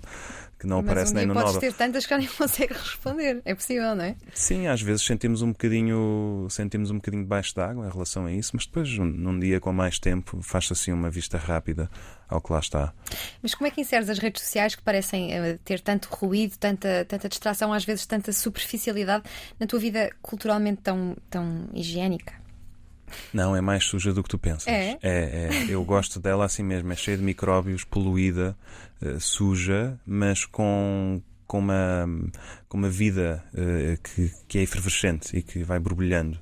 que não Mas aparece um nem no podes Nobel. ter tantas que nem (laughs) consegue responder. É possível, não é? Sim, às vezes sentimos um bocadinho, sentimos um bocadinho debaixo d'água em relação a isso, mas depois, num dia com mais tempo, faz-se assim uma vista rápida ao que lá está. Mas como é que inseres as redes sociais que parecem uh, ter tanto ruído, tanta, tanta distração, às vezes tanta superficialidade na tua vida culturalmente tão, tão higiênica? Não, é mais suja do que tu pensas. É? é, é. Eu gosto dela assim mesmo, é cheia de micróbios, poluída, uh, suja, mas com, com, uma, com uma vida uh, que, que é efervescente e que vai borbulhando.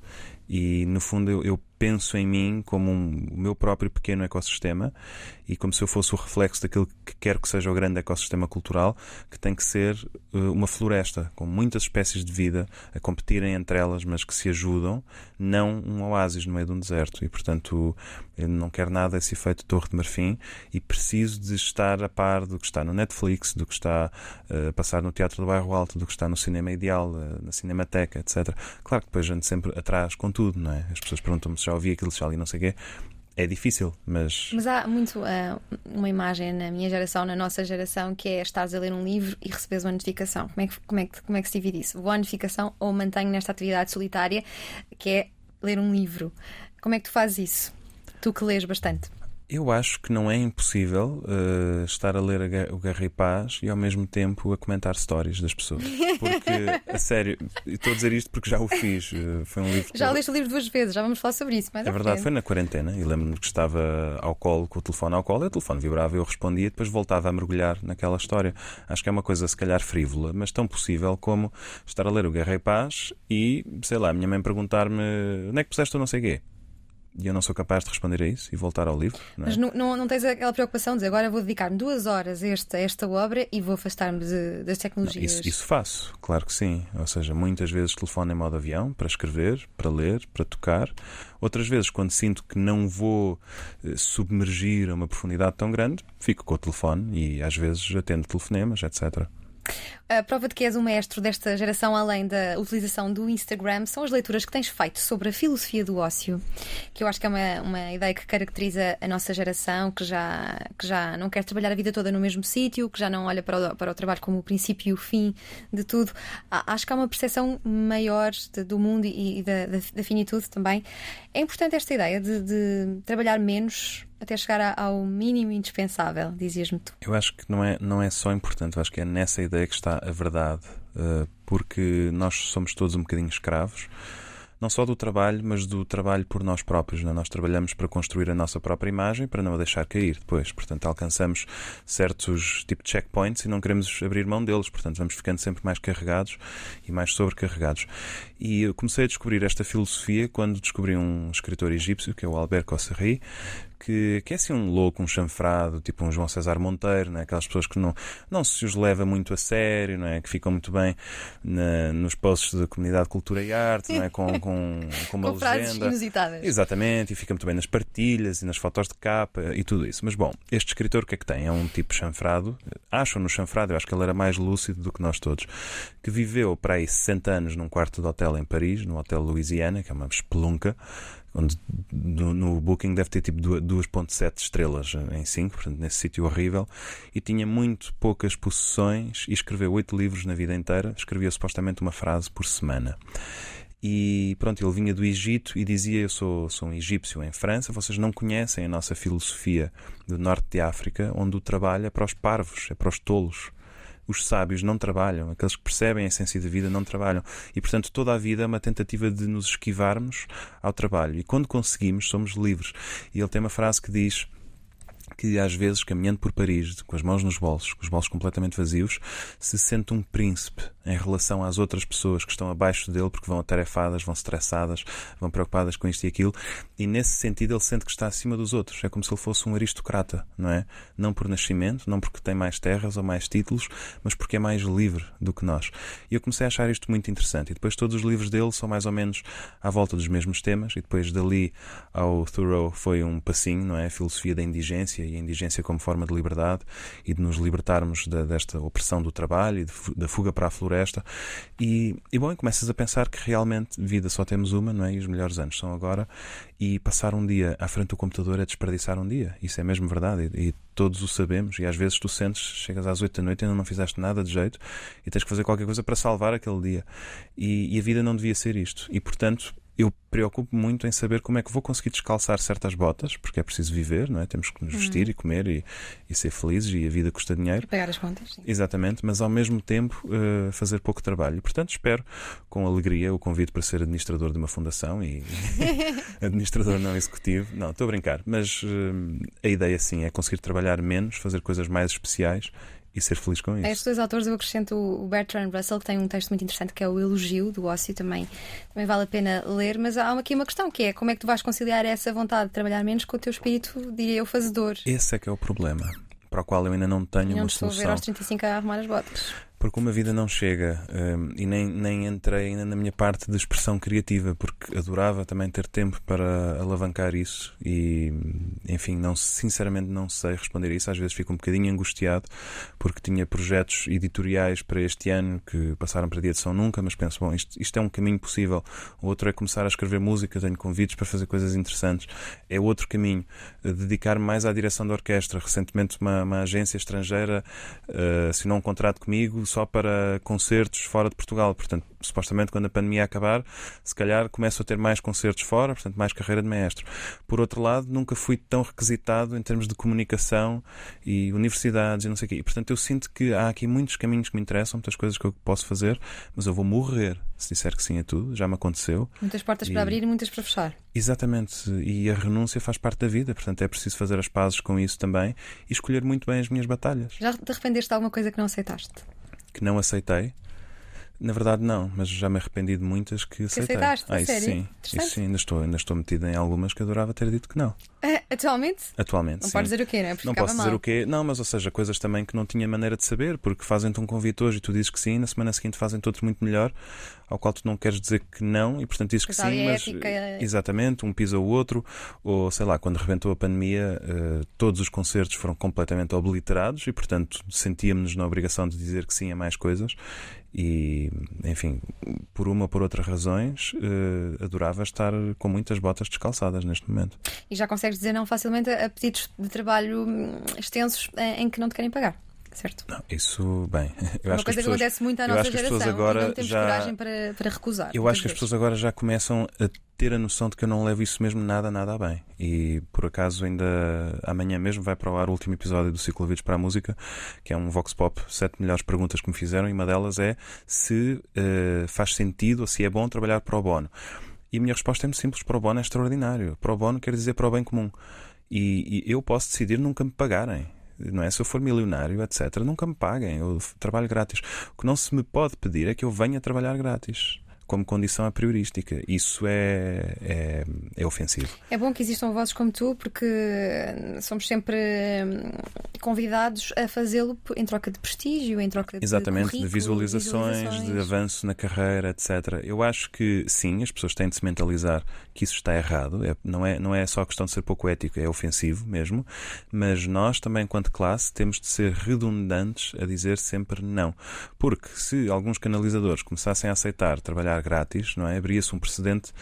E no fundo eu, eu penso em mim como um, o meu próprio pequeno ecossistema e como se eu fosse o reflexo daquilo que quero que seja o grande ecossistema cultural, que tem que ser uh, uma floresta com muitas espécies de vida a competirem entre elas, mas que se ajudam, não um oásis no meio de um deserto. E portanto, eu não quero nada esse efeito Torre de Marfim e preciso de estar a par do que está no Netflix, do que está uh, a passar no Teatro do Bairro Alto, do que está no Cinema Ideal, uh, na Cinemateca, etc. Claro que depois a gente sempre atrás com tudo, não é? As pessoas perguntam-me já ouvi aquilo, já ali não sei o quê. É difícil, mas. Mas há muito uh, uma imagem na minha geração, na nossa geração, que é estares a ler um livro e receberes uma notificação. Como é que, como é que, como é que se divide isso? Vou à notificação ou mantenho nesta atividade solitária, que é ler um livro? Como é que tu fazes isso? Tu que lês bastante. Eu acho que não é impossível uh, estar a ler a, o Guerra e Paz e ao mesmo tempo a comentar stories das pessoas. Porque, a sério, estou a dizer isto porque já o fiz. Uh, foi um livro Já leste o livro duas vezes, já vamos falar sobre isso. é verdade, foi na quarentena e lembro-me que estava ao colo, com o telefone ao colo, e o telefone vibrava, eu respondia e depois voltava a mergulhar naquela história. Acho que é uma coisa, se calhar, frívola, mas tão possível como estar a ler o Guerra e Paz e, sei lá, a minha mãe perguntar-me onde é que puseste o não sei quê e eu não sou capaz de responder a isso e voltar ao livro. Não é? Mas não, não, não, tens aquela preocupação de dizer agora vou dedicar duas horas a esta, a esta obra e vou afastar-me das tecnologias? Não, isso, isso, faço, claro que sim. Ou seja, muitas vezes telefono em modo avião para escrever, para ler, para tocar. Outras vezes, quando sinto que não vou eh, submergir a uma profundidade tão grande, fico com o telefone e às vezes atendo telefonemas, etc. A prova de que és um mestre desta geração, além da utilização do Instagram, são as leituras que tens feito sobre a filosofia do ócio, que eu acho que é uma, uma ideia que caracteriza a nossa geração, que já, que já não quer trabalhar a vida toda no mesmo sítio, que já não olha para o, para o trabalho como o princípio e o fim de tudo. Acho que há uma percepção maior de, do mundo e, e da, da, da, finitude também. É importante esta ideia de, de trabalhar menos até chegar ao mínimo indispensável, dizias-me tu. Eu acho que não é, não é só importante, eu acho que é nessa ideia que está a verdade, eh, porque nós somos todos um bocadinho escravos não só do trabalho, mas do trabalho por nós próprios. Né? Nós trabalhamos para construir a nossa própria imagem, para não a deixar cair depois. Portanto, alcançamos certos tipo de checkpoints e não queremos abrir mão deles. Portanto, vamos ficando sempre mais carregados e mais sobrecarregados. E eu comecei a descobrir esta filosofia quando descobri um escritor egípcio, que é o Albert Kosserri, que, que é assim um louco, um chanfrado, tipo um João César Monteiro, né? aquelas pessoas que não, não se os leva muito a sério, não é? que ficam muito bem na, nos posts da comunidade Cultura e Arte, não é? com, com, com uma com legenda. inusitadas. Exatamente, e fica muito bem nas partilhas e nas fotos de capa e tudo isso. Mas bom, este escritor o que é que tem? É um tipo chanfrado, acham-no chanfrado, eu acho que ele era mais lúcido do que nós todos, que viveu para aí 60 anos num quarto de hotel em Paris, no Hotel Louisiana, que é uma espelunca, onde no, no, Booking deve ter tipo 2.7 estrelas em 5, portanto nesse sítio horrível, e tinha muito poucas possessões e escreveu oito livros na vida inteira, escrevia supostamente uma frase por semana. E pronto, ele vinha do Egito e dizia: Eu sou, sou um egípcio em França, vocês não conhecem a nossa filosofia do norte de África, onde o trabalho é para os parvos, é para os tolos os sábios não trabalham, aqueles que percebem a essência da vida não trabalham. E, portanto, toda a vida é uma tentativa de nos esquivarmos ao trabalho. E quando conseguimos, somos livres. E ele tem uma frase que diz que às vezes, caminhando por Paris, com as mãos nos bolsos, com os bolsos completamente vazios, se sente um príncipe em relação às outras pessoas que estão abaixo dele porque vão atarefadas, vão estressadas, vão preocupadas com isto e aquilo, e nesse sentido ele sente que está acima dos outros. É como se ele fosse um aristocrata, não é? Não por nascimento, não porque tem mais terras ou mais títulos, mas porque é mais livre do que nós. E eu comecei a achar isto muito interessante. E depois todos os livros dele são mais ou menos à volta dos mesmos temas, e depois dali ao Thoreau foi um passinho, não é? A filosofia da indigência e a indigência como forma de liberdade e de nos libertarmos da, desta opressão do trabalho e de, da fuga para a floresta. E, e bom, começas a pensar que realmente vida só temos uma, não é? E os melhores anos são agora. E passar um dia à frente do computador é desperdiçar um dia. Isso é mesmo verdade. E, e todos o sabemos. E às vezes tu sentes, chegas às oito da noite e ainda não fizeste nada de jeito e tens que fazer qualquer coisa para salvar aquele dia. E, e a vida não devia ser isto. E portanto, eu preocupo muito em saber como é que vou conseguir descalçar certas botas, porque é preciso viver, não é? Temos que nos uhum. vestir uhum. e comer e, e, ser felizes e a vida custa dinheiro. E pagar as contas. Sim. Exatamente, mas ao mesmo tempo uh, fazer pouco trabalho. E, portanto, espero com alegria o convite para ser administrador de uma fundação e (laughs) administrador não executivo. Não, estou a brincar, mas uh, a ideia sim é conseguir trabalhar menos, fazer coisas mais especiais e ser feliz com isso. A estes dois autores eu acrescento o Bertrand Russell, que tem um texto muito interessante que é o Elogio do Ócio, também, também vale a pena ler, mas há aqui uma questão que é como é que tu vais conciliar essa vontade de trabalhar menos com o teu espírito, diria eu, fazedor. Esse é que é o problema, para o qual eu ainda não tenho não uma solução. Não estou a ver aos 35 a arrumar as botas porque uma vida não chega um, e nem, nem entrei ainda na minha parte de expressão criativa, porque adorava também ter tempo para alavancar isso e, enfim, não, sinceramente não sei responder isso. Às vezes fico um bocadinho angustiado porque tinha projetos editoriais para este ano que passaram para a edição nunca, mas penso, bom, isto, isto é um caminho possível. O outro é começar a escrever música, tenho convites para fazer coisas interessantes. É outro caminho. Dedicar-me mais à direção da orquestra. Recentemente, uma, uma agência estrangeira uh, assinou um contrato comigo só para concertos fora de Portugal. Portanto, supostamente quando a pandemia acabar, se calhar começo a ter mais concertos fora, portanto, mais carreira de maestro. Por outro lado, nunca fui tão requisitado em termos de comunicação e universidades e não sei o quê. E, portanto, eu sinto que há aqui muitos caminhos que me interessam, muitas coisas que eu posso fazer, mas eu vou morrer se disser que sim a tudo. Já me aconteceu. Muitas portas e... para abrir e muitas para fechar. Exatamente. E a renúncia faz parte da vida, portanto, é preciso fazer as pazes com isso também e escolher muito bem as minhas batalhas. Já te arrependeste de alguma coisa que não aceitaste? Que não aceitei. Na verdade, não, mas já me arrependi de muitas que aceitei. aceitaste, a ah, isso sério? sim, isso sim, ainda estou, ainda estou metido em algumas que adorava ter dito que não. Ah, atualmente? Atualmente. Não sim. podes dizer o quê, não é? Porque Não posso mal. dizer o quê? Não, mas ou seja, coisas também que não tinha maneira de saber, porque fazem-te um convite hoje e tu dizes que sim, na semana seguinte fazem-te outro muito melhor, ao qual tu não queres dizer que não e portanto dizes que sim, a mas ética- exatamente, um pisa o outro, ou sei lá, quando rebentou a pandemia, eh, todos os concertos foram completamente obliterados e portanto sentíamos-nos na obrigação de dizer que sim a mais coisas e, enfim, por uma ou por outras razões, eh, adorava estar com muitas botas descalçadas neste momento. E já consegues dizer não facilmente a pedidos de trabalho hum, extensos eh, em que não te querem pagar. Certo? Não, isso, bem, (laughs) eu É uma acho que coisa as que pessoas, acontece muito à nossa as geração agora não temos já- coragem para, para recusar. Eu acho que as vezes. pessoas agora já começam a ter a noção de que eu não levo isso mesmo nada, nada a bem. E por acaso ainda amanhã mesmo vai para o ar o último episódio do Ciclo Ouvidos para a Música, que é um Vox Pop, sete melhores perguntas que me fizeram, e uma delas é se eh, faz sentido ou se é bom trabalhar para o bono. E a minha resposta é muito simples, para o bono é extraordinário. Para o bono quer dizer para o bem comum. E, e eu posso decidir nunca me pagarem. Não é? Se eu for milionário, etc., nunca me paguem. Eu trabalho grátis. O que não se me pode pedir é que eu venha trabalhar grátis, como condição a priorística. Isso é, é, é ofensivo. É bom que existam vozes como tu, porque hum, somos sempre hum, convidados a fazê-lo em troca de prestígio, em troca de Exatamente, de visualizações, de avanço na carreira, etc. Eu acho que sim, as pessoas têm de se mentalizar que isso está errado. É- não, é, não é só questão de ser pouco ético, é ofensivo mesmo. Mas nós também, enquanto classe, temos de ser redundantes a dizer sempre não. Porque se alguns canalizadores começassem a aceitar trabalhar grátis, não é? Abria-se um precedente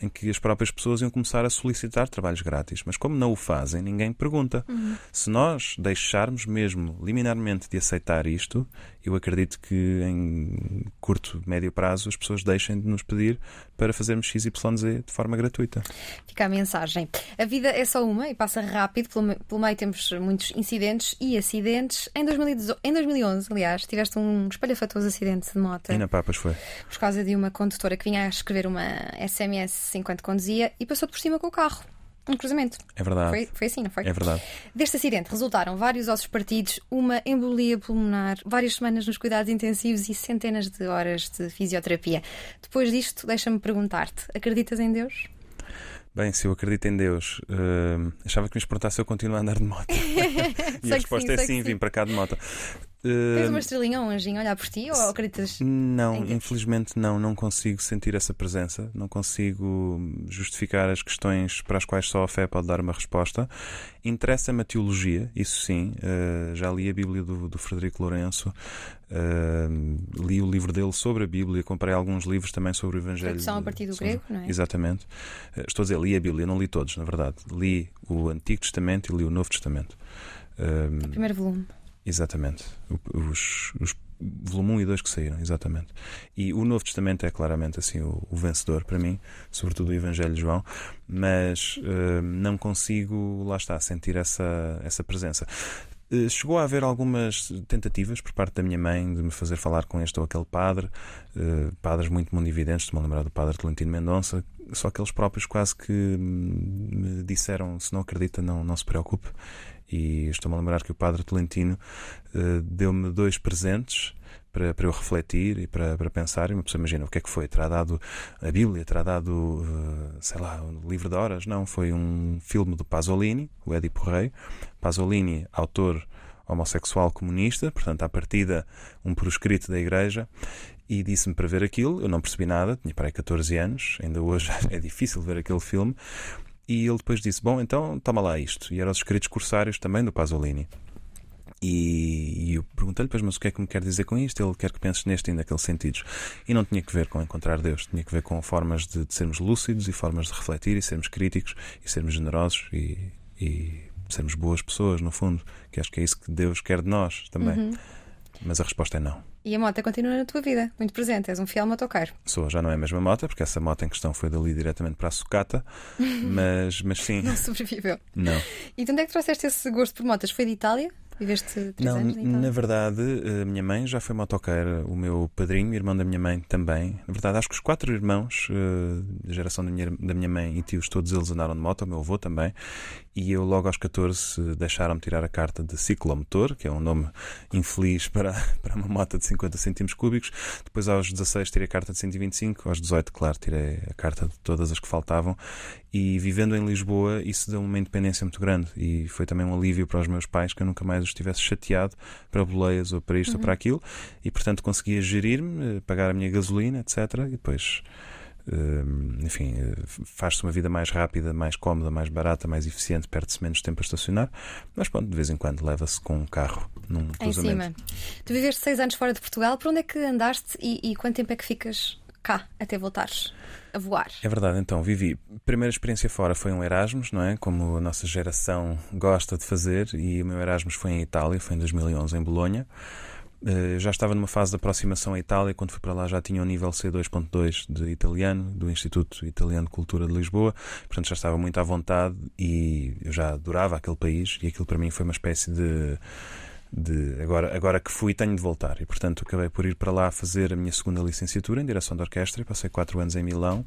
em que as próprias pessoas iam começar a solicitar trabalhos grátis. Mas como não o fazem, ninguém pergunta. Se nós deixarmos mesmo liminarmente de aceitar isto, eu acredito que em curto, médio prazo as pessoas deixem de nos pedir para fazermos XYZ de forma gratuita. Fica a mensagem. A vida é só uma e passa rápido. Pelo meio temos muitos incidentes e acidentes. Em, 2018 em 2011, aliás, tiveste um espalhafatoso acidente de moto E na Papas foi. por causa de uma condutora que vinha a escrever uma SMS enquanto conduzia e passou por cima com o carro. Um cruzamento. É verdade. Foi, foi assim, não foi? É verdade. Deste acidente resultaram vários ossos partidos, uma embolia pulmonar, várias semanas nos cuidados intensivos e centenas de horas de fisioterapia. Depois disto, deixa-me perguntar-te: acreditas em Deus? Bem, se eu acredito em Deus, hum, achava que me perguntar se eu continuo a andar de moto. (laughs) (laughs) e a resposta sim, é sim. vim para cá de moto. Tens Hum, uma estrelinha ou um anjinho a olhar por ti ou acreditas? Não, infelizmente não, não consigo sentir essa presença, não consigo justificar as questões para as quais só a fé pode dar uma resposta. Interessa-me a teologia, isso sim, eh, já li a Bíblia do, do Frederico Lourenço, eh, li o livro dele sobre a Bíblia, comprei alguns livros também sobre o Evangelho. Tradução a partir do sobre- grego, não é? Exatamente. Eh, Estou a dizer, li a Bíblia, não li todos, na verdade. Li o Antigo Testamento e li o Novo Testamento. Eh, Primeiro volume. Exatamente. Os, os volume 1 e 2 que saíram, exatamente. E o Novo Testamento é claramente assim o, o vencedor para mim, sobretudo o Evangelho de João, mas eh, não consigo, lá está, sentir essa, essa presença. Eh, Chegou a haver algumas tentativas por parte da minha mãe de me fazer falar com este ou aquele padre, eh, padres muito mundividentes, estou-me a lembrar do padre Tolentino Mendonça, só que eles próprios quase que hum, me disseram: se não acredita, não, não se preocupe. E estou-me a lembrar que o padre Tolentino eh, deu-me dois presentes para, para eu refletir e para, para pensar. E uma pessoa imagina o que é que foi? Terá dado a Bíblia? Terá dado, eh, sei lá, um livro de horas? Não, foi um filme do Pasolini, o Édipo Rei. Pasolini, autor homossexual comunista, portanto, à partida, um proscrito da Igreja. E disse-me para ver aquilo, eu não percebi nada, tinha para aí 14 anos, ainda hoje (laughs) é difícil ver aquele filme. E ele depois disse: Bom, então toma lá isto. E eram os escritos corsários também do Pasolini. E, e eu perguntei-lhe, pois, mas o que é que me quer dizer com isto? Ele quer que penses neste e naqueles sentidos. E não tinha que ver com encontrar Deus, tinha que ver com formas de, de sermos lúcidos e formas de refletir e sermos críticos e sermos generosos e, e sermos boas pessoas, no fundo. Que acho que é isso que Deus quer de nós também. Mas a resposta é não. E a moto continua na tua vida, muito presente, és um fiel motoqueiro. Sou, já não é a mesma moto, porque essa moto em questão foi dali diretamente para a sucata, (laughs) mas, mas sim, Não sobreviveu. não. E de onde é que trouxeste esse gosto por motas? Foi de Itália? Viveste três Não, anos em Itália? na verdade, a minha mãe já foi motoqueira, o meu padrinho, irmão da minha mãe também. Na verdade, acho que os quatro irmãos eh, da geração da minha, da minha mãe e tios, todos eles andaram de moto, o meu avô também. E eu, logo aos 14, deixaram-me tirar a carta de ciclomotor, que é um nome infeliz para, (laughs) para uma moto de 50 centímetros cúbicos. Depois, aos 16, tirei a carta de 125. Aos 18, claro, tirei a carta de todas as que faltavam. E vivendo em Lisboa, isso deu uma independência muito grande. E foi também um alívio para os meus pais que eu nunca mais os tivesse chateado para boleias ou para isto ou para aquilo. E, portanto, conseguia gerir-me, eh, pagar a minha gasolina, etc. E depois. Eh, Enfim, eh, faz-se uma vida mais rápida, mais cómoda, mais barata, mais eficiente, perde-se menos tempo a estacionar. Mas pronto, de vez em quando leva-se com um carro num Em cruzamento. cima. Tu viveste seis anos fora de Portugal. Por onde é que andaste e, e quanto tempo é que ficas cá até voltares a voar? É verdade, então vivi. Primeira experiência fora foi um Erasmus, não é? Como a nossa geração gosta de fazer, e o meu Erasmus foi em Itália, foi em 2011 em Bolonha. Eh, já estava numa fase de aproximação à Itália, quando fui para lá já tinha o nível C2.2 de italiano, do Instituto Italiano de Cultura de Lisboa, portanto já estava muito à vontade e eu já adorava aquele país. E aquilo para mim foi uma espécie de de agora, agora que fui tenho de voltar. E portanto acabei por ir para lá fazer a minha segunda licenciatura em direção de orquestra. Passei quatro anos em Milão.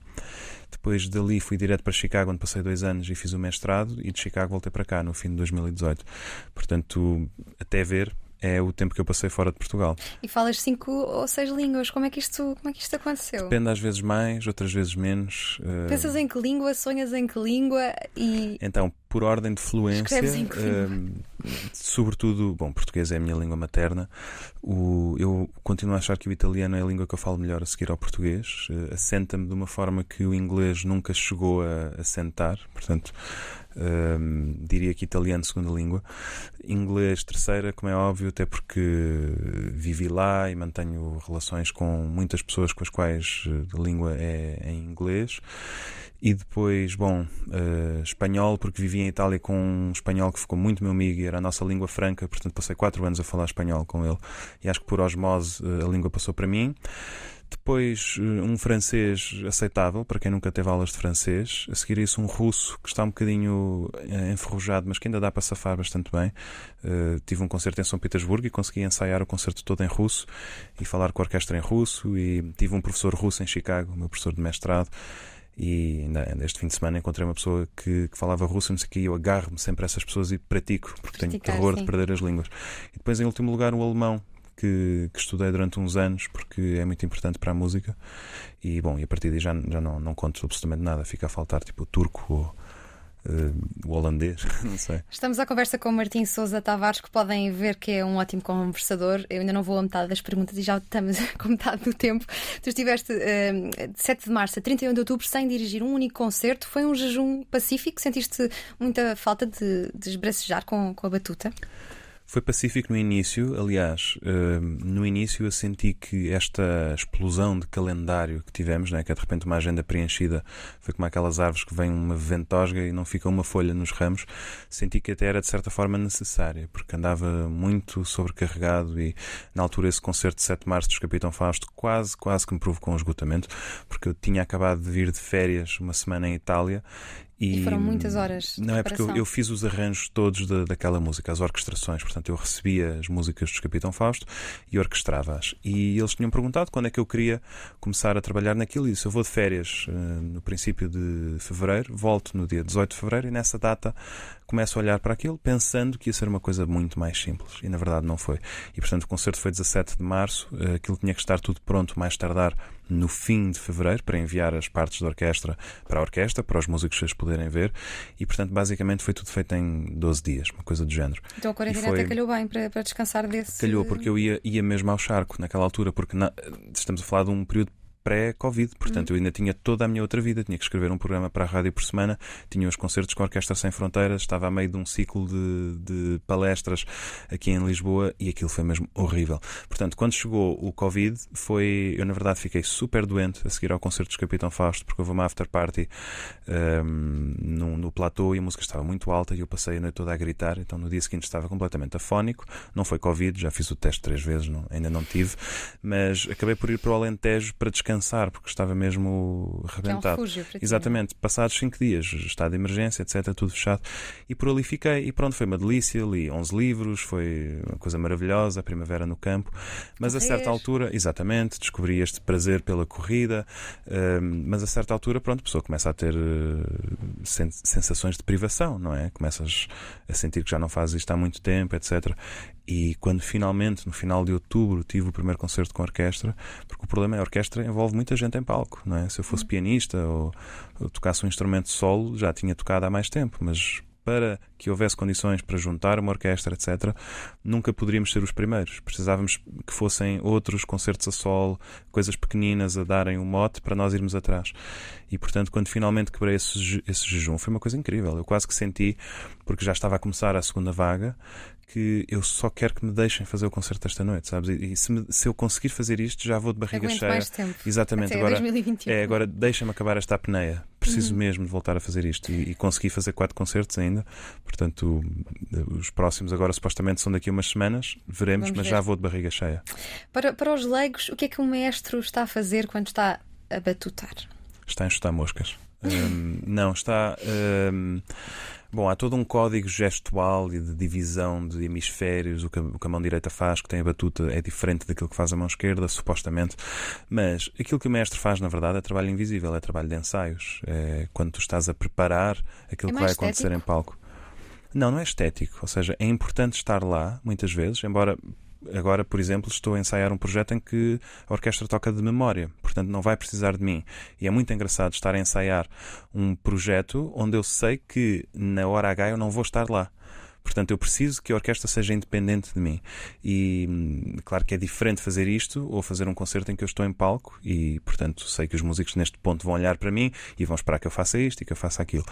Depois dali fui direto para Chicago onde passei dois anos e fiz o mestrado. E de Chicago voltei para cá no fim de 2018 portanto até ver é o tempo que eu passei fora de Portugal E falas cinco ou seis línguas. Como é que isto, como é que isto aconteceu? depende às vezes mais outras vezes menos eh, Pensas em que língua, sonhas em que língua e. Então, por ordem de fluência, Escreves em que hum, sobretudo, bom, português é a minha língua materna. O, eu continuo a achar que o italiano é a língua que eu falo melhor a seguir ao português. Eh, assenta-me de uma forma que o inglês nunca chegou a assentar, portanto, hum, diria que italiano segunda língua. Inglês terceira, como é óbvio, até porque vivi lá e mantenho relações com muitas pessoas com as quais eh, a língua é em inglês. E depois, bom, eh, espanhol, porque vivi em Itália com um espanhol que ficou muito meu amigo e era a nossa língua franca, portanto passei quatro anos a falar espanhol com ele e acho que por osmose eh, a língua passou para mim. Depois, eh, um francês aceitável, para quem nunca teve aulas de francês. A seguir isso, um russo que está um bocadinho eh, enferrujado, mas que ainda dá para safar bastante bem. Eh, tive um concerto em São Petersburgo e consegui ensaiar o concerto todo em russo e falar com a orquestra em russo. E tive um professor russo em Chicago, meu professor de mestrado. E ainda, este fim de semana encontrei uma pessoa que, que falava russo, não sei o que, e eu agarro-me sempre a essas pessoas e pratico, porque tenho Praticar, terror sim. de perder as línguas. E depois, em último lugar, o alemão, que, que estudei durante uns anos, porque é muito importante para a música. E bom, e a partir daí já, já não, não conto absolutamente nada, fica a faltar tipo o turco ou eh, o holandês, (laughs) não sei. Estamos à conversa com o Martim Souza Tavares, que podem ver que é um ótimo conversador. Eu ainda não vou a metade das perguntas e já estamos (laughs) com metade do tempo. Tu estiveste eh, de 7 de março a 31 de outubro sem dirigir um único concerto. Foi um jejum pacífico? Sentiste muita falta de, de esbracejar com, com a batuta? Foi pacífico no início, aliás, eh, no início eu senti que esta explosão de calendário que tivemos, né, que é de repente uma agenda preenchida, foi como aquelas árvores que vem uma ventosga e não fica uma folha nos ramos, senti que até era de certa forma necessária, porque andava muito sobrecarregado e na altura esse concerto de 7 de março dos Capitão Fausto quase, quase que me provocou um esgotamento, porque eu tinha acabado de vir de férias uma semana em Itália E foram muitas horas de Não é porque eu, eu fiz os arranjos todos da, daquela música, as orquestrações. Portanto, eu recebia as músicas dos Capitão Fausto e orquestrava-as. E eles tinham perguntado quando é que eu queria começar a trabalhar naquilo. E disse: Eu vou de férias eh, no princípio de fevereiro, volto no dia 18 de fevereiro e nessa data começo a olhar para aquilo pensando que ia ser uma coisa muito mais simples. E na verdade não foi. E portanto, o concerto foi 17 de março. eh, Aquilo tinha que estar tudo pronto mais tardar no fim de fevereiro para enviar as partes da orquestra para a orquestra, para os músicos poderem ver. E portanto, basicamente foi tudo feito em 12 dias, uma coisa do género. Então a quarentena foi- até calhou bem para, para descansar desse. Calhou, porque eu ia, ia mesmo ao charco naquela altura, porque na- estamos a falar de um período pré-Covid, portanto eu ainda tinha toda a minha outra vida, tinha que escrever um programa para a rádio por semana, tinha os concertos com a Orquestra Sem Fronteiras, estava a meio de um ciclo de, de palestras aqui em Lisboa e aquilo foi mesmo horrível. Portanto, quando chegou o Covid, foi. Eu, na verdade, fiquei super doente a seguir ao concerto dos Capitão Fausto, porque houve uma after party ehm, no, no platô e a música estava muito alta e eu passei a noite toda a gritar. Então, no dia seguinte, estava completamente afónico. Não foi Covid, já fiz o teste três vezes, não- ainda não tive, mas acabei por ir para o Alentejo para descansar descansar porque estava mesmo Que é um ti, Exatamente, passados 5 dias, estado de emergência, etc., tudo fechado. E por ali fiquei. E pronto, foi uma delícia. Li 11 livros, foi uma coisa maravilhosa, a primavera no campo. Mas a certa altura, exatamente, descobri este prazer pela corrida. hum, mas a certa altura, pronto, a pessoa começa a ter eh, sen- sensações de privação, não é? Começas a sentir que já não fazes isto há muito tempo, etc. E quando finalmente, no final de outubro, tive o primeiro concerto com orquestra, porque o problema é a orquestra envolve muita gente em palco, não é? Se eu fosse pianista ou, tocasse um instrumento solo, já tinha tocado há mais tempo, mas para que houvesse condições para juntar uma orquestra, etc., nunca poderíamos ser os primeiros. Precisávamos que fossem outros concertos a solo, coisas pequeninas a darem um mote para nós irmos atrás. E portanto, quando finalmente quebrei esse, esse jejum, foi uma coisa incrível. Eu quase que senti, porque já estava a começar a segunda vaga, que eu só quero que me deixem fazer o concerto esta noite, sabes? E, e se, me- se eu conseguir fazer isto, já vou de barriga Aguento cheia. mais tempo. Exatamente, Até agora 2021. é, agora deixa-me acabar esta apneia. Preciso mesmo de voltar a fazer isto e, e consegui fazer quatro concertos ainda. Portanto, os próximos agora supostamente são daqui a umas semanas. Veremos, Vamos mas ver. já vou de barriga cheia. Para, para os leigos, o que é que um maestro está a fazer quando está a batutar? Está a enxutar moscas. Hum, não, está. hum, bom, há todo um código gestual e de divisão de hemisférios. O que, a- mão direita faz, que tem a batuta, é diferente daquilo que faz a mão esquerda, supostamente. Mas aquilo que o mestre faz, na verdade, é trabalho invisível, é trabalho de ensaios. É quando tu estás a preparar aquilo É que vai acontecer estético? em palco. Não, não é estético. Ou seja, é importante estar lá, muitas vezes, embora. Agora, por exemplo, estou a ensaiar um projeto em que a orquestra toca de memória, portanto não vai precisar de mim. E é muito engraçado estar a ensaiar um projeto onde eu sei que na hora H eu não vou estar lá. Portanto, eu preciso que a orquestra seja independente de mim. E hum, claro que é diferente fazer isto ou fazer um concerto em que eu estou em palco e, portanto, sei que os músicos neste ponto vão olhar para mim e vão esperar que eu faça isto e que eu faça aquilo.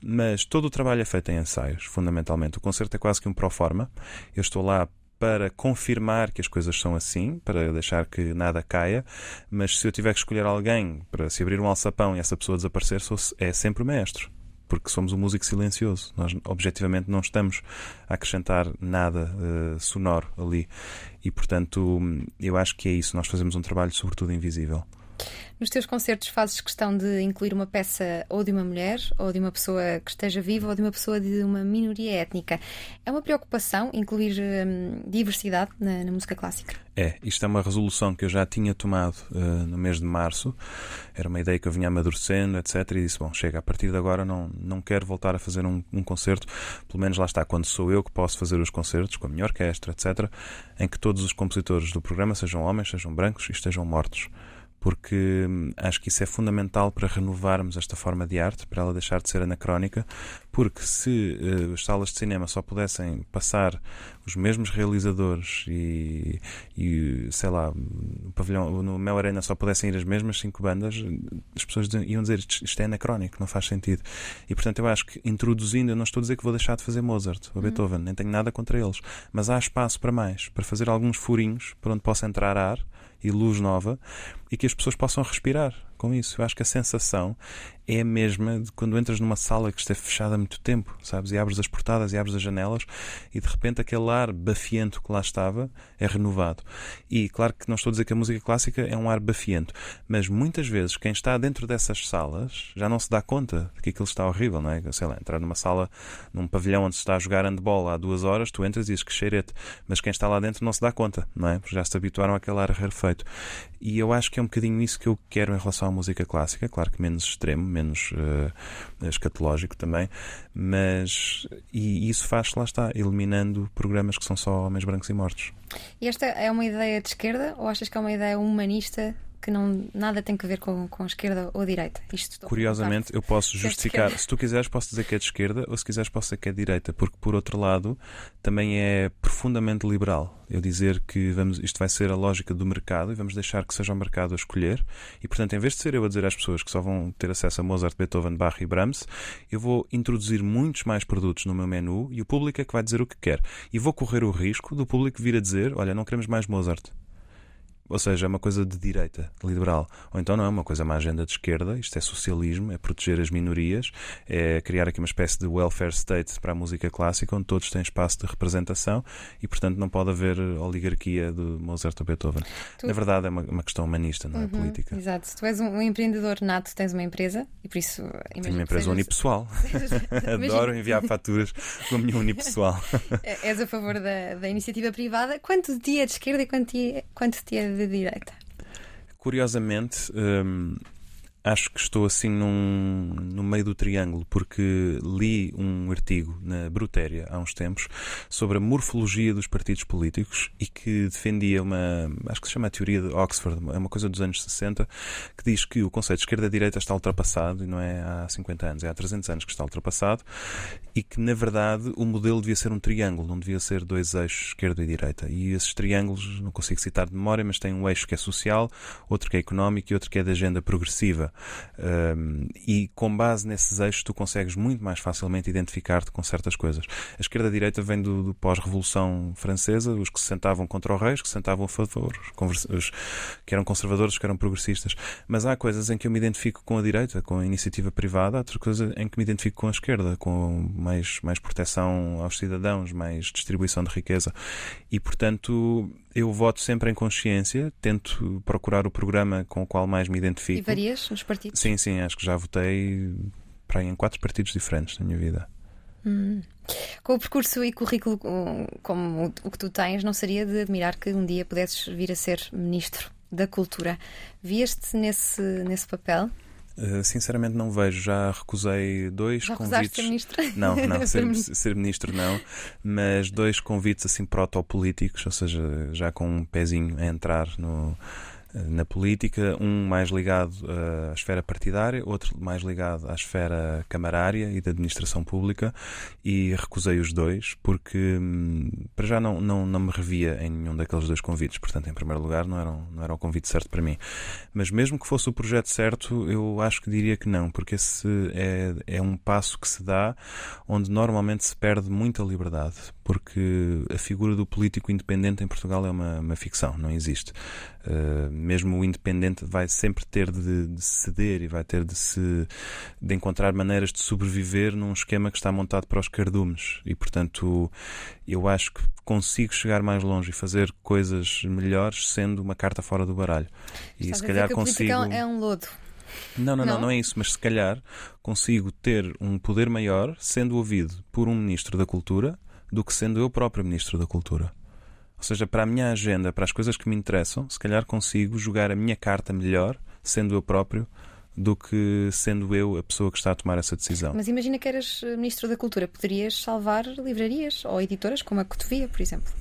Mas todo o trabalho é feito em ensaios, fundamentalmente. O concerto é quase que um pro forma. Eu estou lá para confirmar que as coisas são assim, para deixar que nada caia, mas se eu tiver que escolher alguém para se abrir um alçapão e essa pessoa desaparecer, sou- é sempre o maestro. Porque somos um músico silencioso. Nós, objetivamente, não estamos a acrescentar nada eh, sonoro ali. E, portanto, eu acho que é isso. Nós fazemos um trabalho, sobretudo, invisível. Nos teus concertos fazes questão de incluir uma peça ou de uma mulher, ou de uma pessoa que esteja viva, ou de uma pessoa de uma minoria étnica. É uma preocupação incluir hum, diversidade na, na música clássica? É, isto é uma resolução que eu já tinha tomado eh, no mês de março. Era uma ideia que eu vinha amadurecendo, etc. E disse: Bom, chega, a partir de agora não, não quero voltar a fazer um, um concerto. Pelo menos lá está, quando sou eu que posso fazer os concertos, com a minha orquestra, etc. Em que todos os compositores do programa sejam homens, sejam brancos e estejam mortos. Porque hum, acho que isso é fundamental para renovarmos esta forma de arte, para ela deixar de ser anacrónica. Porque se eh, as salas de cinema só pudessem passar os mesmos realizadores e, e, sei lá, no pavilhão, no Mel Arena só pudessem ir as mesmas cinco bandas, as pessoas iam dizer isto, isto é anacrónico, não faz sentido. E portanto eu acho que introduzindo, eu não estou a dizer que vou deixar de fazer Mozart ou Beethoven, nem tenho nada contra eles, mas há espaço para mais, para fazer alguns furinhos por onde possa entrar ar e luz nova e que as pessoas possam respirar com isso. Eu acho que a sensação é a mesma de quando entras numa sala que esteve fechada há muito tempo, sabes? E abres as portadas e abres as janelas e de repente aquele ar bafiento que lá estava é renovado. E claro que não estou a dizer que a música clássica é um ar bafiento, mas muitas vezes quem está dentro dessas salas já não se dá conta de que aquilo está horrível, não é? Sei lá, entrar numa sala, num pavilhão onde se está a jogar handball há duas horas, tu entras e dizes que cheirete, mas quem está lá dentro não se dá conta, não é? Porque já se habituaram àquele ar rarefeito. E eu acho que é um bocadinho isso que eu quero em relação à música clássica, claro que menos extremo, menos eh, escatológico também, mas e isso faz, lá está, eliminando programas que são só homens brancos e mortos. E esta é uma ideia de esquerda ou achas que é uma ideia humanista que não, nada tem que ver com, com a esquerda ou a direita? Isto a Curiosamente, eu posso é justificar. esquerda. Se tu quiseres, posso dizer que é de esquerda, ou se quiseres, posso dizer que é de direita, porque por outro lado também é profundamente liberal. Eu dizer que vamos, isto vai ser a lógica do mercado e vamos deixar que seja o mercado a escolher. E portanto, em vez de ser eu a dizer às pessoas que só vão ter acesso a Mozart, Beethoven, Bach e Brahms, eu vou introduzir muitos mais produtos no meu menu e o público é que vai dizer o que quer. E vou correr o risco do público vir a dizer: Olha, não queremos mais Mozart. Ou seja, é uma coisa de direita, liberal. Ou então não é uma coisa, é uma agenda de esquerda, isto é socialismo, é proteger as minorias, é criar aqui uma espécie de welfare state para a música clássica, onde todos têm espaço de representação e, portanto, não pode haver oligarquia de Mozart ou Beethoven. Tu... Na verdade, é uma, uma questão humanista, não é uhum, política. Exato. Tu és um, empreendedor nato, tens uma empresa e por isso. Tenho uma empresa unipessoal. (laughs) (laughs) Adoro enviar faturas com a minha unipessoal. (laughs) É, és a favor da, da iniciativa privada. Quanto de ti é de esquerda e quanto é, quanto de, de direita? Curiosamente, hum, acho que estou assim num, no meio do triângulo, porque li um artigo na Brutéria há uns tempos sobre a morfologia dos partidos políticos e que defendia uma, acho que se chama a teoria de Oxford, é uma coisa dos anos 60, que diz que o conceito de esquerda-direita está ultrapassado e não é há 50 anos, é há 300 anos que está ultrapassado e que, na verdade, o modelo devia ser um triângulo, não devia ser dois eixos, esquerda e direita. E esses triângulos, não consigo citar de memória, mas tem um eixo que é social, outro que é económico e outro que é de agenda progressiva. E com base nesses eixos, tu consegues muito mais facilmente identificar-te com certas coisas. A esquerda-direita vem do, do pós-revolução francesa, os que se sentavam contra o rei, os que se sentavam a favor, os que eram conservadores, os que eram progressistas. Mas há coisas em que eu me identifico com a direita, com a iniciativa privada, há outras coisas em que me identifico com a esquerda, com mais, mais proteção aos cidadãos, mais distribuição de riqueza. E, portanto, eu voto sempre em consciência, tento procurar o programa com o qual mais me identifico. E varias nos partidos? Sim, sim, acho que já votei para aí em quatro partidos diferentes na minha vida. Hum. Com o percurso e currículo como o que tu tens, não seria de admirar que um dia pudesses vir a ser Ministro da Cultura. Vieste nesse, nesse papel? Uh, sinceramente não vejo, já recusei dois já convites. Ser ministro? Não, não, (laughs) ser, ser, ministro não, mas dois convites assim protopolíticos, ou seja, já com um pezinho a entrar no, na política, um mais ligado à esfera partidária, outro mais ligado à esfera camarária e da administração pública, e recusei os dois porque hum, para já não, não, não me revia em nenhum daqueles dois convites. Portanto, em primeiro lugar, não era, um, não era o convite certo para mim. Mas mesmo que fosse o projeto certo, eu acho que diria que não, porque esse é, é um passo que se dá onde normalmente se perde muita liberdade, porque a figura do político independente em Portugal é uma, uma ficção, não existe. Uh, mesmo o independente vai sempre ter de, de, ceder e vai ter de se de encontrar maneiras de sobreviver num esquema que está montado para os cardumes. E portanto eu acho que consigo chegar mais longe e fazer coisas melhores sendo uma carta fora do baralho. E Estás se calhar consigo é um lodo. Não, não, não, não, é isso, mas se calhar consigo ter um poder maior sendo ouvido por um Ministro da Cultura do que sendo eu próprio Ministro da Cultura. Ou seja, para a minha agenda, para as coisas que me interessam, se calhar consigo jogar a minha carta melhor, sendo eu próprio, do que sendo eu a pessoa que está a tomar essa decisão. Mas imagina que eras Ministro da Cultura, poderias salvar livrarias ou editoras como a Cotovia, por exemplo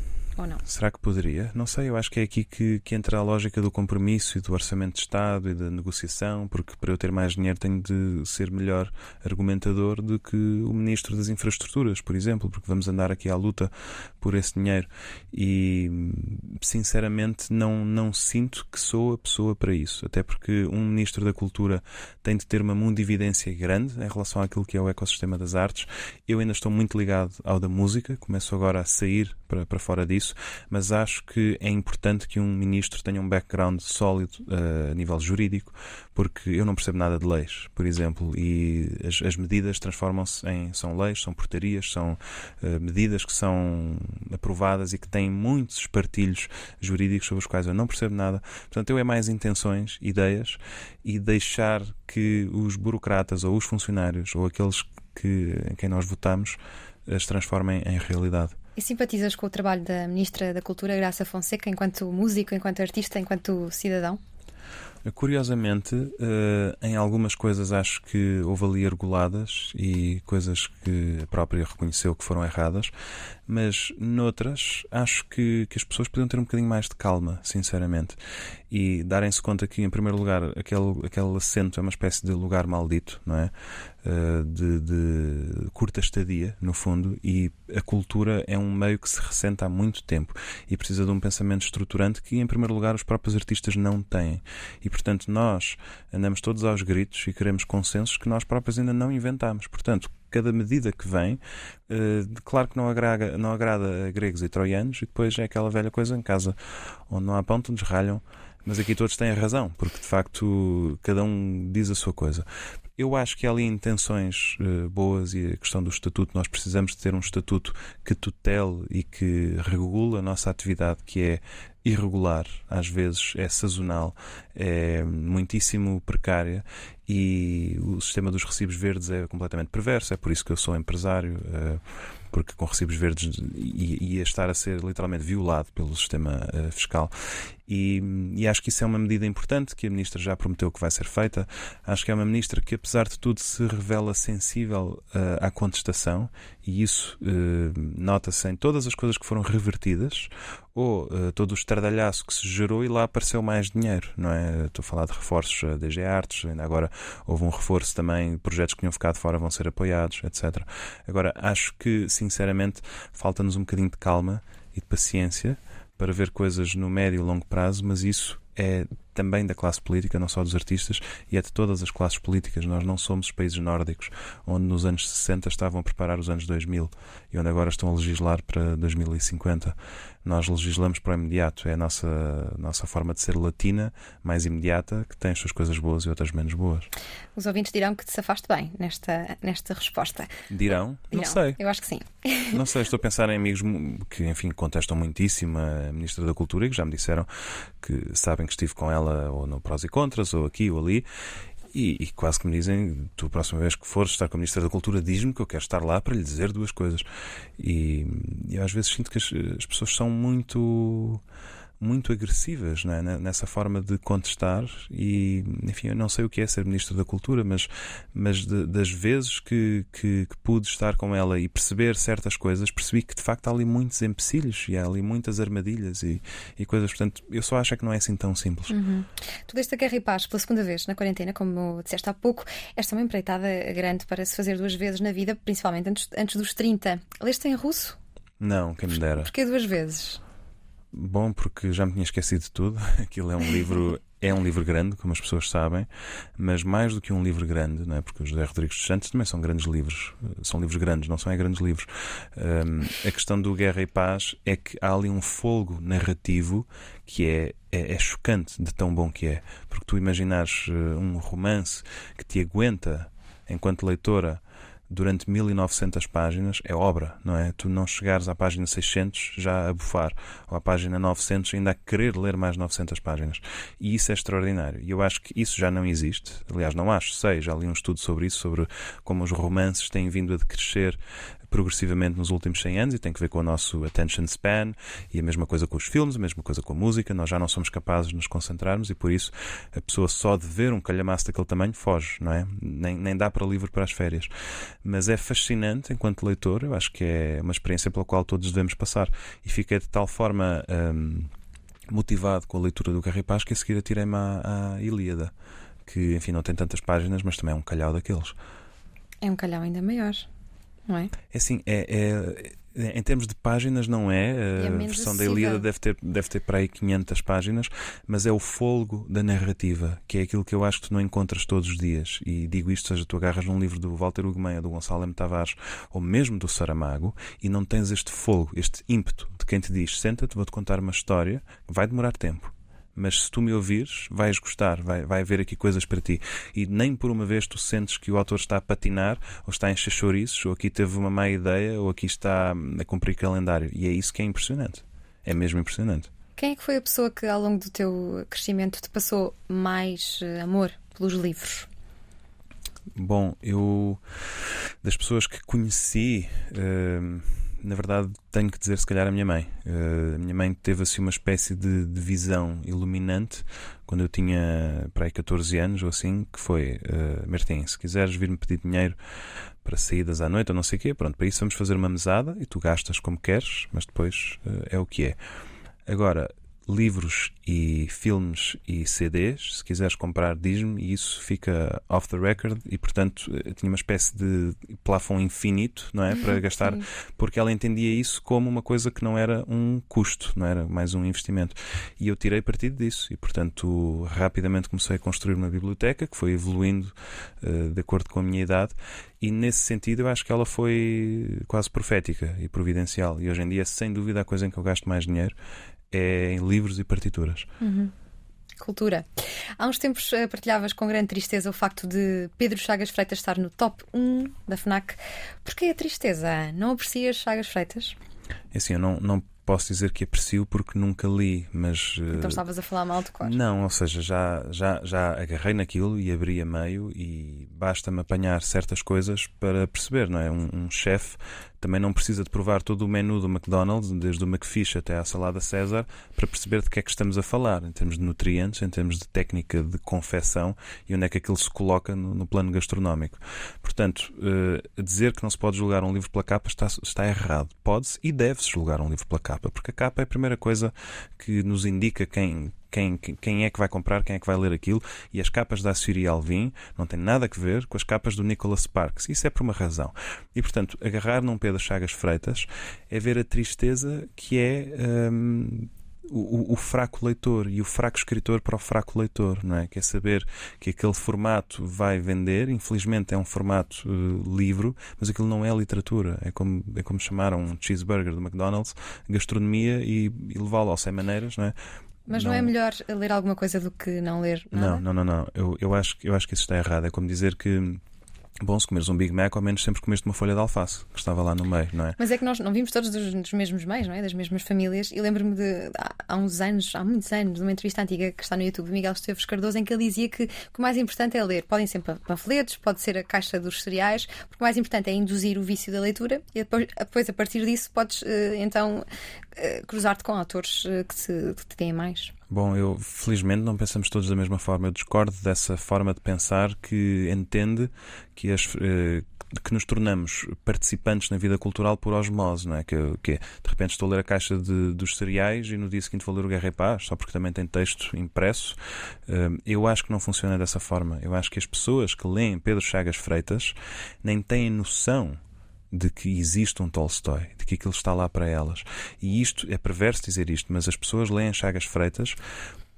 ou não? Será que poderia? Não sei, eu acho que é aqui que, que entra a lógica do compromisso e do orçamento de Estado e da negociação, porque para eu ter mais dinheiro tenho de ser melhor argumentador do que o Ministro das Infraestruturas, por exemplo, porque vamos andar aqui à luta por esse dinheiro e sinceramente não, não sinto que sou a pessoa para isso, até porque um Ministro da Cultura tem de ter uma mundividência grande em relação àquilo que é o ecossistema das artes. Eu ainda estou muito ligado ao da música, começo agora a sair para, para fora disso isso, mas acho que é importante que um ministro tenha um background sólido uh, a nível jurídico, porque eu não percebo nada de leis, por exemplo, e as, as medidas transformam-se em são leis, são portarias, são uh, medidas que são aprovadas e que têm muitos espartilhos jurídicos sobre os quais eu não percebo nada. Portanto, eu é mais intenções, ideias e deixar que os burocratas ou os funcionários ou aqueles que, em quem nós votamos as transformem em realidade. Simpatizas com o trabalho da Ministra da Cultura, Graça Fonseca, enquanto músico, enquanto artista, enquanto cidadão? Curiosamente, uh, em algumas coisas acho que houve ali argoladas e coisas que a própria reconheceu que foram erradas, mas noutras acho que, que as pessoas podiam ter um bocadinho mais de calma, sinceramente, e darem-se conta que, em primeiro lugar, aquele, aquele assento é uma espécie de lugar maldito, não é? Uh, de, de curta estadia, no fundo, e a cultura é um meio que se ressenta há muito tempo e precisa de um pensamento estruturante que, em primeiro lugar, os próprios artistas não têm. E, portanto, nós andamos todos aos gritos e queremos consensos que nós próprios ainda não inventamos. Portanto, cada medida que vem, uh, claro que não agrada, não agrada a gregos e troianos, e depois é aquela velha coisa em casa onde não há pão, todos ralham. Mas aqui todos têm a razão, porque de facto cada um diz a sua coisa. Eu acho que há ali intenções uh, boas e a questão do estatuto, nós precisamos de ter um estatuto que tutele e que regula a nossa atividade, que é irregular, às vezes é sazonal, é muitíssimo precária e o sistema dos recibos verdes é completamente perverso. É por isso que eu sou empresário. Uh, porque com recibos verdes ia estar a ser literalmente violado pelo sistema uh, fiscal. E, e, acho que isso é uma medida importante que a Ministra já prometeu que vai ser feita. Acho que é uma Ministra que, apesar de tudo, se revela sensível uh, à contestação e isso uh, nota-se em todas as coisas que foram revertidas ou uh, todo o estradalhaço que se gerou e lá apareceu mais dinheiro, não é? Estou a falar de reforços a DG Artes, ainda agora houve um reforço também, projetos que tinham ficado fora vão ser apoiados, etc. Agora, acho que, sinceramente, falta-nos um bocadinho de calma e de paciência para ver coisas no médio e longo prazo, mas isso é também da classe política, não só dos artistas, e é de todas as classes políticas. Nós não somos os países nórdicos, onde nos anos 60 estavam a preparar os anos 2000 e onde agora estão a legislar para 2050. Nós legislamos para o imediato. É a nossa, nossa forma de ser latina, mais imediata, que tem as suas coisas boas e outras menos boas. Os ouvintes dirão que te safaste bem nesta, nesta resposta. Dirão? dirão? Não sei. Eu acho que sim. (laughs) Não sei, estou a pensar em amigos que, enfim, contestam muitíssimo a Ministra da Cultura e que já me disseram que sabem que estive com ela ou no prós e contras, ou aqui ou ali. E, e, quase que me dizem: tu, a próxima vez que fores estar com a Ministra da Cultura, diz-me que eu quero estar lá para lhe dizer duas coisas. E eu às vezes sinto que as, as pessoas são muito muito agressivas né? nessa forma de contestar e enfim eu não sei o que é ser ministro da cultura mas mas de, das vezes que, que, que, pude estar com ela e perceber certas coisas percebi que de facto há ali muitos empecilhos e há ali muitas armadilhas e, e coisas portanto eu só acho que não é assim tão simples uhum. tu deste a Guerra e Paz pela segunda vez na quarentena como disseste há pouco esta é uma empreitada grande para se fazer duas vezes na vida principalmente antes, antes dos 30 leste em russo? Não, quem me dera. Porquê duas vezes? Bom, porque já me tinha esquecido de tudo. (laughs) Aquilo é um livro, é um livro grande, como as pessoas sabem, mas mais do que um livro grande, não é? Porque os José Rodrigues dos Santos também são grandes livros, são livros grandes, não são é grandes livros. Um, a questão do Guerra e Paz é que há ali um folgo narrativo que é, é, é chocante de tão bom que é. Porque tu imaginares uh, um romance que te aguenta enquanto leitora durante 1900 páginas é obra, não é? Tu não chegares à página 600 já a bufar, ou à página 900 ainda a querer ler mais 900 páginas. E isso é extraordinário. E eu acho que isso já não existe. Aliás, não acho, sei, já li um estudo sobre isso, sobre como os romances têm vindo a decrescer progressivamente nos últimos 100 anos e tem que ver com o nosso attention span e a mesma coisa com os filmes, a mesma coisa com a música. Nós já não somos capazes de nos concentrarmos e por isso a pessoa só de ver um calhamaço daquele tamanho foge, não é? Nem, nem dá para livro para as férias. Mas é fascinante enquanto leitor, eu acho que é uma experiência pela qual todos devemos passar. E fiquei de tal forma. Hum, motivado com a leitura do Guerra Paz que a seguir atirei-me à, à Ilíada, que enfim não tem tantas páginas, mas também é um calhau daqueles. É um calhau ainda maior não é? É assim, é, é, em termos de páginas, não é. A é versão da Ilíada deve ter, deve ter para aí 500 páginas, mas é o folgo da narrativa, que é aquilo que eu acho que tu não encontras todos os dias. E digo isto, seja tu agarras num livro do Walter Ugmeia, do Gonçalo M. Tavares, ou mesmo do Saramago, e não tens este folgo, este ímpeto de quem te diz: senta-te, vou-te contar uma história, vai demorar tempo mas se tu me ouvires, vais gostar, vai, vai haver aqui coisas para ti. E nem por uma vez tu sentes que o autor está a patinar, ou está a encher chouriços, ou aqui teve uma má ideia, ou aqui está a cumprir calendário. E é isso que é impressionante. É mesmo impressionante. Quem é que foi a pessoa que, ao longo do teu crescimento, te passou mais eh, amor pelos livros? Bom, eu. Das pessoas que conheci. Uh, na verdade, tenho que dizer, se calhar, a minha mãe. Uh, a minha mãe teve assim uma espécie de, de, visão iluminante quando eu tinha para aí 14 anos ou assim, que foi: uh, Martim, se quiseres vir-me pedir dinheiro para saídas à noite ou não sei o quê, pronto, para isso vamos fazer uma mesada e tu gastas como queres, mas depois uh, é o que é. Agora, livros e filmes e CDs. Se quiseres comprar, diz-me, e isso fica off the record. E portanto, eh, tinha uma espécie de plafond infinito, não é? Para (laughs) gastar, porque ela entendia isso como uma coisa que não era um custo, não era mais um investimento. E eu tirei partido disso. E portanto, rapidamente comecei a construir uma biblioteca que foi evoluindo uh, de acordo com a minha idade. E nesse sentido, eu acho que ela foi quase profética e providencial. E hoje em dia, sem dúvida, a coisa em que eu gasto mais dinheiro é em livros e partituras. Uhum. Cultura. Há uns tempos uh, partilhavas com grande tristeza o facto de Pedro Chagas Freitas estar no top 1 da FNAC. Porquê a tristeza? Não aprecias Chagas Freitas? É assim, eu não, não posso dizer que aprecio porque nunca li, mas. Então estavas a falar mal de cor? Não, ou seja, já, já, já agarrei naquilo e abri a meio e basta-me apanhar certas coisas para perceber, não é? Um, um chefe também não precisa de provar todo o menu do McDonald's, desde o McFish até à salada César, para perceber de que é que estamos a falar, em termos de nutrientes, em termos de técnica de confecção e onde é que aquilo se coloca no, no plano gastronómico. Portanto, uh, dizer que não se pode julgar um livro pela capa está, está errado. Pode-se e deve-se julgar um livro pela capa, porque a capa é a primeira coisa que nos indica quem, quem, quem é que vai comprar, quem é que vai ler aquilo. E as capas da Assiri Alvim não têm nada a ver com as capas do Nicholas Sparks. Isso é por uma razão. E, portanto, agarrar num Pedro Chagas Freitas é ver a tristeza que é. Hum, o, o, fraco leitor e o fraco escritor para o fraco leitor, não é? Quer é saber que aquele formato vai vender, infelizmente é um formato uh, livro, mas aquilo não é literatura. É como, é como chamaram um cheeseburger do McDonald's, gastronomia e, e levá-lo ao sem maneiras, não é? Mas não... não... é melhor ler alguma coisa do que não ler nada? Não, não, não, não. Eu, eu, acho, eu acho que isso está errado. É como dizer que Bom, se comeres um Big Mac, ao menos sempre comeste uma folha de alface, que estava lá no meio, não é? Mas é que nós não vimos todos dos, dos mesmos meios, não é? Das mesmas famílias. E lembro-me de, há, uns anos, há muitos anos, de uma entrevista antiga que está no YouTube, Miguel Esteves Cardoso, em que ele dizia que, que o mais importante é ler. Podem ser panfletos, pode ser a caixa dos cereais, porque o mais importante é induzir o vício da leitura e depois, depois a partir disso, podes eh, então eh, cruzar-te com autores eh, que, te, que te têm mais. Bom, eu felizmente não pensamos todos da mesma forma. Eu discordo dessa forma de pensar que entende que as, eh, que nos tornamos participantes na vida cultural por osmose, não é? Que, que de repente estou a ler a caixa de, dos cereais e no dia seguinte vou ler o Guerra e Paz, só porque também tem texto impresso. Eu acho que não funciona dessa forma. Eu acho que as pessoas que leem Pedro Chagas Freitas nem têm noção de que existe um Tolstói, de que aquilo está lá para elas. E isto é perverso dizer isto, mas as pessoas leem Chagas Freitas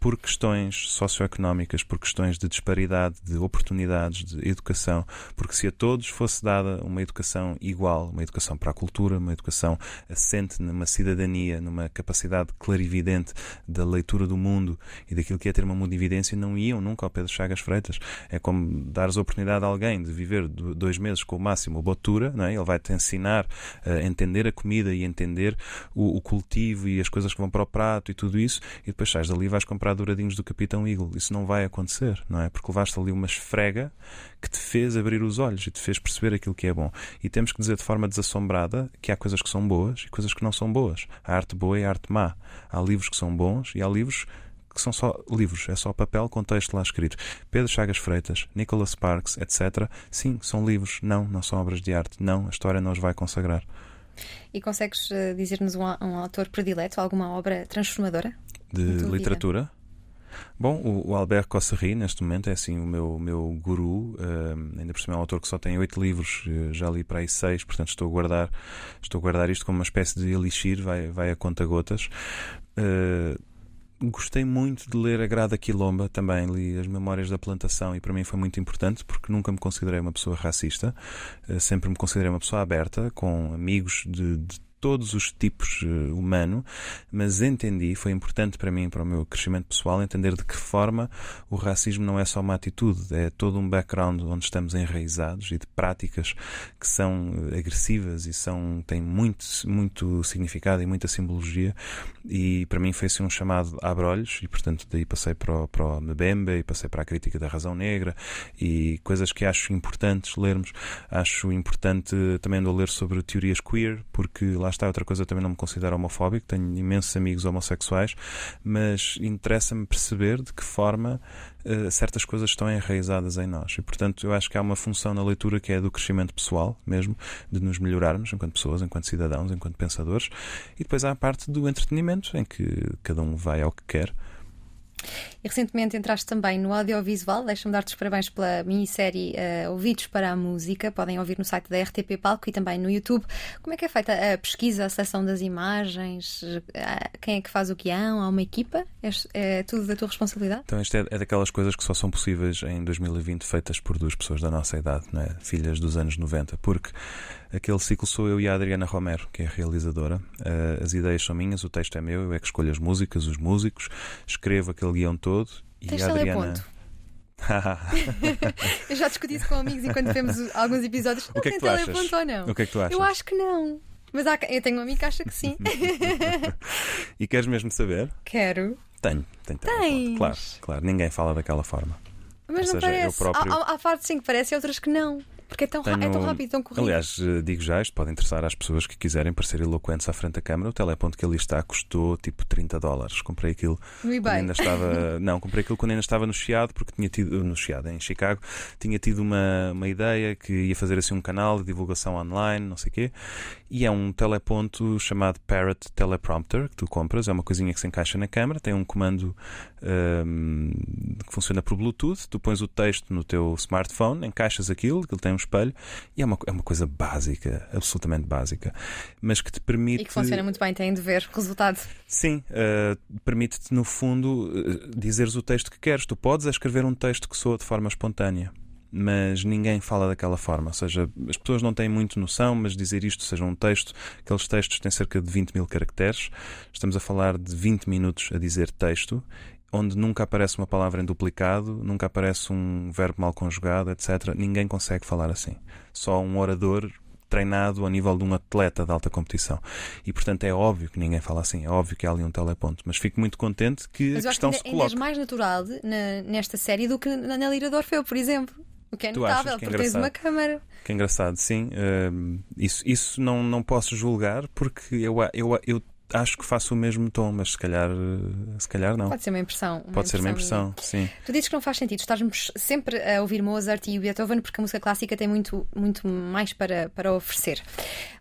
por questões socioeconómicas, por questões de disparidade, de oportunidades, de educação, porque se a todos fosse dada uma educação igual, uma educação para a cultura, uma educação assente numa cidadania, numa capacidade clarividente da leitura do mundo e daquilo que é ter uma mundividência, não iam nunca ao Pedro Chagas Freitas. É como dares oportunidade a alguém de viver dois meses com o máximo botura, não é? ele vai-te ensinar a entender a comida e entender o, o cultivo e as coisas que vão para o prato e tudo isso, e depois sais dali e vais comprar douradinhos do Capitão Eagle. Isso não vai acontecer, não é? Porque levaste ali uma esfrega que te fez abrir os olhos e te fez perceber aquilo que é bom. E temos que dizer de forma desassombrada que há coisas que são boas e coisas que não são boas. Há arte boa e arte má. Há livros que são bons e há livros que são só livros, é só papel com texto lá escrito. Pedro Chagas Freitas, Nicholas Sparks, etc. Sim, são livros. Não, não são obras de arte. Não, a história não os vai consagrar. E consegues uh, dizer-nos um, um, autor predileto, alguma obra transformadora? De literatura? Vida? Bom, o, o Albert Cossarri, neste momento, é assim o meu, meu guru. Uh, ainda por cima é um autor que só tem oito livros, uh, já li para aí seis, portanto estou a guardar, estou a guardar isto como uma espécie de elixir, vai, vai a conta gotas. Uh, gostei muito de ler a Grada Quilomba também, li as Memórias da Plantação e para mim foi muito importante porque nunca me considerei uma pessoa racista, sempre me considerei uma pessoa aberta, com amigos de, de todos os tipos uh, humano, mas entendi, foi importante para mim, para o meu crescimento pessoal, entender de que forma o racismo não é só uma atitude, é todo um background onde estamos enraizados e de práticas que são eh, agressivas e são têm muito, muito significado e muita simbologia. E para mim foi assim um chamado a abrolhos, e portanto daí passei para o, para o Mbembe e passei para a crítica da razão negra e coisas que acho importantes lermos. Acho importante também ler sobre teorias queer, porque lá está, outra coisa eu também não me considero homofóbico, tenho imensos amigos homossexuais, mas interessa-me perceber de que forma uh, certas coisas estão enraizadas em nós. E, portanto, eu acho que há uma função na leitura que é do crescimento pessoal, mesmo, de nos melhorarmos enquanto pessoas, enquanto cidadãos, enquanto pensadores. E depois há a parte do entretenimento, em que cada um vai ao que quer. E recentemente entraste também no audiovisual. Deixa-me dar-te os parabéns pela minissérie uh, Ouvidos para a Música. Podem ouvir no site da RTP Palco e também no YouTube. Como é que é feita a pesquisa, a seleção das imagens? Uh, quem é que faz o guião? Há uma equipa? É, é tudo da tua responsabilidade? Então, isto é, é, daquelas coisas que só são possíveis em 2020, feitas por duas pessoas da nossa idade, não é? filhas dos anos 90. Porque aquele ciclo sou eu e a Adriana Romero, que é a realizadora. Uh, as ideias são minhas, o texto é meu, eu é que escolho as músicas, os músicos, escrevo aquele guião todo todo. E a Adriana. (laughs) eu já discuti isso com amigos enquanto vemos alguns episódios. O que é que tu achas? ou não? O que é que tu achas? Eu acho que não. Mas há, eu tenho um amigo que acha que sim. (laughs) e queres mesmo saber? Quero. Tenho, tenho. tenho claro, claro. Ninguém fala daquela forma. Mas Ou não seja, parece. Próprio... Há, há, há partes sim que parece e outras que não. Porque é tão, Tenho... é tão rápido, tão corrido. Aliás, eh, digo já, isto pode interessar às pessoas que quiserem parecer eloquentes à frente da câmara. O teleponto que ali está custou tipo 30 dólares. Comprei aquilo eBay. ainda estava. (laughs) Não, comprei aquilo quando ainda estava no Chiado, porque tinha tido. No Chiado, em Chicago, tinha tido uma, uma ideia que ia fazer assim um canal de divulgação online, não sei o quê. E é um teleponto chamado Parrot Teleprompter que tu compras. É uma coisinha que se encaixa na câmara, tem um comando um, que funciona por Bluetooth. Tu pões o texto no teu smartphone, encaixas aquilo, aquilo tem um espelho, e é uma, é uma coisa básica, absolutamente básica, mas que te permite. E que funciona muito bem, tem de ver resultado. Sim, uh, permite-te, no fundo, uh, dizeres o texto que queres. Tu podes escrever um texto que soa de forma espontânea mas ninguém fala daquela forma. Ou seja, as pessoas não têm muito noção, mas dizer isto seja um texto, aqueles textos têm cerca de 20 mil caracteres. Estamos a falar de 20 minutos a dizer texto onde nunca aparece uma palavra em duplicado, nunca aparece um verbo mal conjugado, etc. Ninguém consegue falar assim. Só um orador treinado ao nível de um atleta de alta competição. E, portanto, é óbvio que ninguém fala assim, é óbvio que há ali um teleponto. Mas fico muito contente que Mas a questão que ainda, se coloque. Mas mais natural na, nesta série do que na Lira do Orfeu, por exemplo. O que é notável, que é porque tens uma câmara. Que é engraçado, sim. Uh, isso isso não, não posso julgar porque eu, eu, eu acho que faço o mesmo tom, mas se calhar, se calhar não. Pode ser uma impressão. Uma Pode impressão ser uma impressão, sim. Tu dizes que não faz sentido estarmos sempre a ouvir Mozart e Beethoven porque a música clássica tem muito, muito mais para, para oferecer.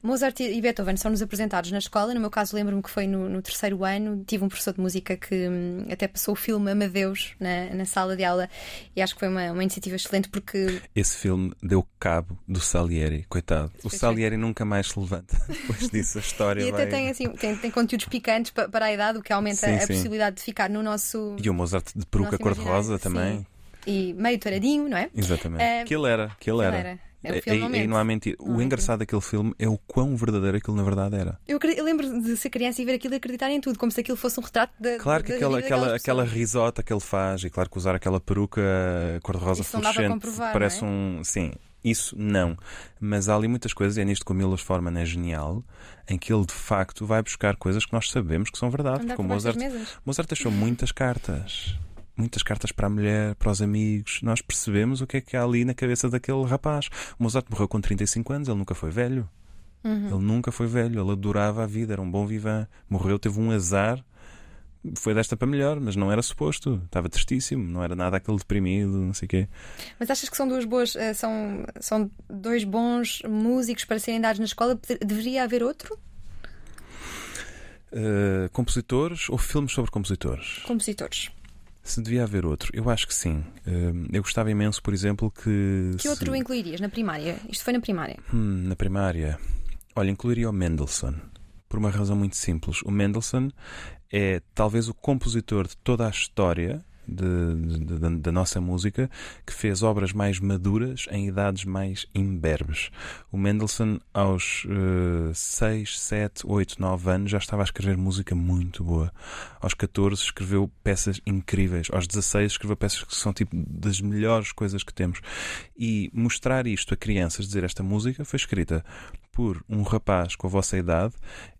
Mozart e Beethoven são-nos apresentados na escola. No meu caso, lembro-me que foi no, no, terceiro ano. Tive um professor de música que hum, até passou o filme Amadeus na, na sala de aula e acho que foi uma, uma iniciativa excelente porque. Esse filme deu cabo do Salieri, coitado. O Salieri nunca mais se levanta (laughs) depois disso. A história. e vai... até tem, assim, tem, tem conteúdos picantes para a idade, o que aumenta sim, a sim. possibilidade de ficar no nosso. E o Mozart de peruca cor-de-rosa também. E meio touradinho, não é? Exatamente. Uh, que ele era, que ele era. era. É, é, e não há mentira. o engraçado daquele filme é o quão verdadeiro aquilo na verdade era. Eu, eu, lembro de ser criança e ver aquilo e acreditar em tudo, como se aquilo fosse um retrato da. Claro que da aquela, aquela, aquela risota que ele faz, e claro que usar aquela peruca cor-de-rosa fluorescente parece é? um. Sim, isso não. Mas há ali muitas coisas, e é nisto que o Milos Forman é genial, em que ele de facto vai buscar coisas que nós sabemos que são verdade. Como Mozart, Mozart deixou muitas cartas muitas cartas para a mulher, para os amigos. Nós percebemos o que é que há ali na cabeça daquele rapaz. O Mozart morreu com 35 anos, ele nunca foi velho. Uhum. Ele nunca foi velho, ele adorava a vida, era um bom vivan. Morreu, teve um azar. Foi desta para melhor, mas não era suposto. Estava tristíssimo, não era nada aquele deprimido, não sei o quê. Mas achas que são duas boas, eh, são, são dois bons músicos para serem dados na escola? Deveria haver outro? Uh, compositores ou filmes sobre compositores? Compositores. Se devia haver outro, eu acho que sim. Hum, eu gostava imenso, por exemplo, que. Que outro se... incluirias na primária? Isto foi na primária? Hum, na primária. Olha, incluiria o Mendelssohn. Por uma razão muito simples. O Mendelssohn é talvez o compositor de toda a história da nossa música que fez obras mais maduras em idades mais imberbes. O Mendelssohn, aos 6, 7, 8, 9 anos, já estava a escrever música muito boa. Aos 14, escreveu peças incríveis. Aos 16, escreveu peças que são tipo das melhores coisas que temos. E mostrar isto a crianças, dizer esta música foi escrita por um rapaz com a vossa idade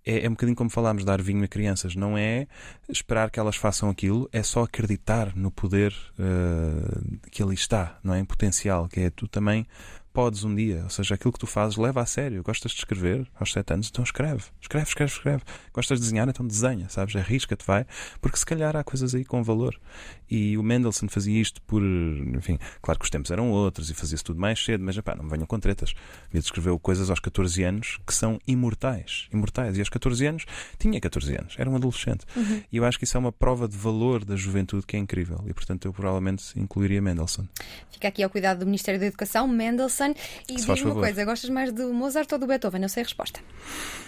é, é um bocadinho como falámos dar vinho a crianças. Não é esperar que elas façam aquilo, é só acreditar no poder uh, que ali está, não é? Em potencial, que é tu também podes um dia, ou seja, aquilo que tu fazes leva a sério. Gostas de escrever aos sete anos, então escreve, escreve, escreve, escreve. Gostas de desenhar, então desenha, sabes? Arrisca-te, vai, porque se calhar há coisas aí com valor. E o Mendelssohn fazia isto por, enfim, claro que os tempos eram outros e fazia-se tudo mais cedo, mas epá, não me venham com tretas. Ele escreveu coisas aos 14 anos que são imortais, imortais. E aos 14 anos tinha 14 anos, era um adolescente. Uhum. E eu acho que isso é uma prova de valor da juventude que é incrível. E portanto eu provavelmente incluiria Mendelssohn. Fica aqui ao cuidado do Ministério da Educação, Mendelssohn. E Se faz diz-me uma favor. coisa: gostas mais do Mozart ou do Beethoven? Não sei a resposta.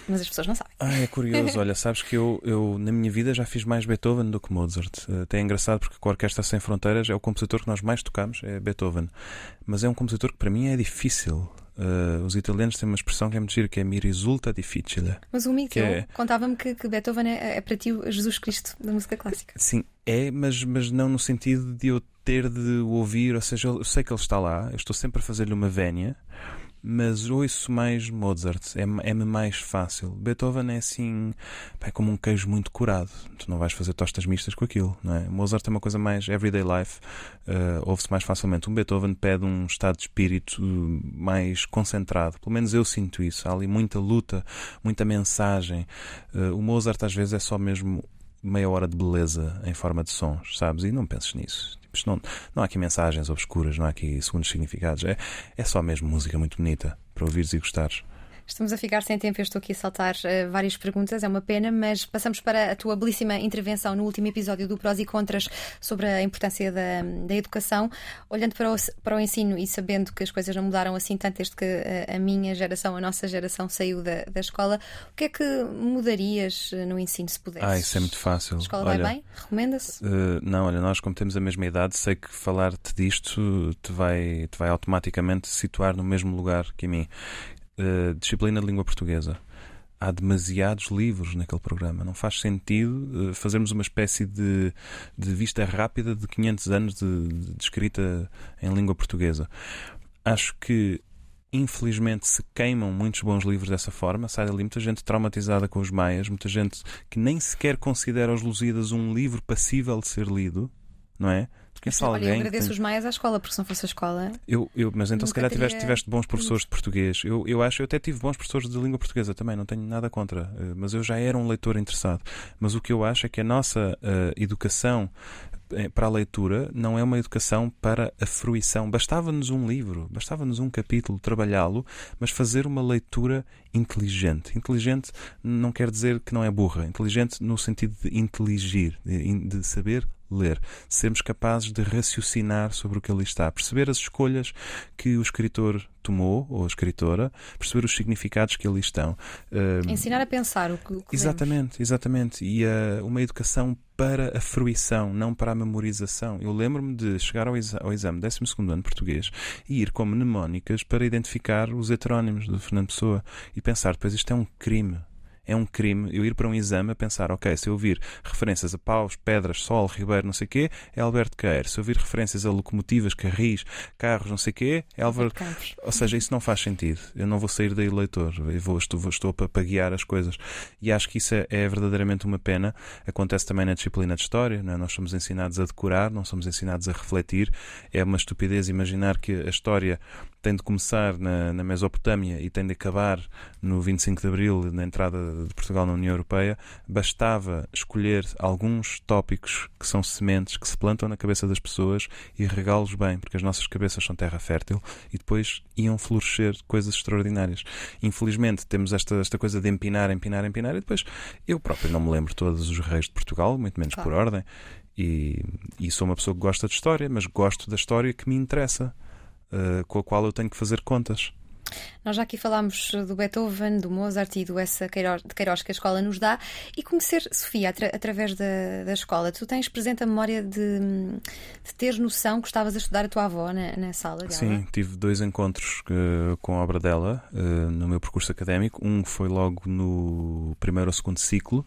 Mas as pessoas não sabem. Ah, é curioso. (laughs) Olha, sabes que eu, eu na minha vida já fiz mais Beethoven do que Mozart. Eh, Até é engraçado porque com a Orquestra Sem Fronteiras é o compositor que nós mais tocamos, é Beethoven. Mas é um compositor que para mim é difícil. Eh, os italianos têm uma expressão que é muito gira, que é mi risulta difficile. Mas o amigo Que é- contava-me que, que Beethoven é, é para ti o Jesus Cristo da música clássica. Sim, é, mas, mas não no sentido de eu ter de o ouvir, ou seja, eu sei que ele está lá, eu estou sempre a fazer-lhe uma vénia, mas ouço mais Mozart, é- é-me mais fácil. Beethoven é assim, é como um queijo muito curado, tu não vais fazer tostas mistas com aquilo, não é? Mozart é uma coisa mais everyday life, eh, ouve-se mais facilmente. Um Beethoven pede um estado de espírito mais concentrado, pelo menos eu sinto isso. Há ali muita luta, muita mensagem. Eh, o Mozart às vezes é só mesmo meia hora de beleza em forma de sons, sabes? E não penses nisso. Isto não, não há aqui mensagens obscuras, não há aqui segundos significados. É, é só mesmo música muito bonita para ouvires e gostares. Estamos a ficar sem tempo, eu estou aqui a saltar eh, várias perguntas, é uma pena, mas passamos para a tua belíssima intervenção no último episódio do Prós e Contras sobre a importância da, da educação. Olhando para o, para o ensino e sabendo que as coisas não mudaram assim tanto desde que eh, a minha geração, a nossa geração saiu da, da escola, o que é que mudarias eh, no ensino se pudesses? Ah, isso é muito fácil. A escola Olha, vai bem? Recomenda-se? Uh, não, olha, nós como temos a mesma idade, sei que falar-te disto te vai, te vai automaticamente situar no mesmo lugar que a mim. Uh, disciplina de língua portuguesa. Há demasiados livros naquele programa. Não faz sentido uh, fazermos uma espécie de, de vista rápida de 500 anos de, de escrita em língua portuguesa. Acho que infelizmente se queimam muitos bons livros dessa forma, sai dali muita gente traumatizada com os maias, muita gente que nem sequer considera os Lusíadas um livro passível de ser lido, não é? Olha, eu alguém que agradeço tem- os maias à escola, porque se não fosse a escola. eu, eu, mas então se calhar tiveste, teria- tiveste bons professores de português. Eu, eu acho, eu até tive bons professores de língua portuguesa também, não tenho nada contra, eh, mas eu já era um leitor interessado. Mas o que eu acho é que a nossa eh, educação eh, para a leitura não é uma educação para a fruição. Bastava-nos um livro, bastava-nos um capítulo, trabalhá-lo, mas fazer uma leitura inteligente. Inteligente não quer dizer que não é burra. Inteligente no sentido de inteligir, de, de saber ler. Sermos capazes de raciocinar sobre o que ali está. Perceber as escolhas que o escritor tomou, ou a escritora, perceber os significados que ali estão. Eh, Ensinar a pensar o que, o que lemos. Exatamente, exatamente. E eh, uma educação para a fruição, não para a memorização. Eu lembro-me de chegar ao, exa ao exame 12 ano de português e ir com mnemónicas para identificar os heterónimos do Fernando Pessoa e pensar, depois isto é um crime. É um crime eu ir para um exame a pensar, ok, se eu ouvir referências a paus, pedras, sol, ribeiro, não sei o quê, é Alberto Queiro. Se eu ouvir referências a locomotivas, carris, carros, não sei o quê, é Campos. ou seja, isso não faz sentido. Eu não vou sair daí leitor. Eu vou, estou, estou para, guiar as coisas. E acho que isso é, é verdadeiramente uma pena. Acontece também na disciplina de História. não é? Nós somos ensinados a decorar, não somos ensinados a refletir. É uma estupidez imaginar que a história tem de começar na, na Mesopotâmia e tem de acabar no 25 de Abril, na entrada de Portugal na União Europeia. Bastava escolher alguns tópicos que são sementes que se plantam na cabeça das pessoas e regá-los bem, porque as nossas cabeças são terra fértil e depois iam florescer coisas extraordinárias. Infelizmente temos esta, esta coisa de empinar, empinar, empinar e depois eu próprio não me lembro todos os reis de Portugal, muito menos por Claro. ordem. E, e sou uma pessoa que gosta de história, mas gosto da história que me interessa, eh, com a qual eu tenho que fazer contas. Nós já aqui falámos do Beethoven, do Mozart e do essa Queiroz, de Queiroz que a escola nos dá. E conhecer Sofia atra- através da, da escola. Tu tens presente a memória de, de teres noção que estavas a estudar a tua avó na, na sala dela? Sim, tive dois encontros eh, com a obra dela eh, no meu percurso académico. Um foi logo no primeiro ou segundo ciclo,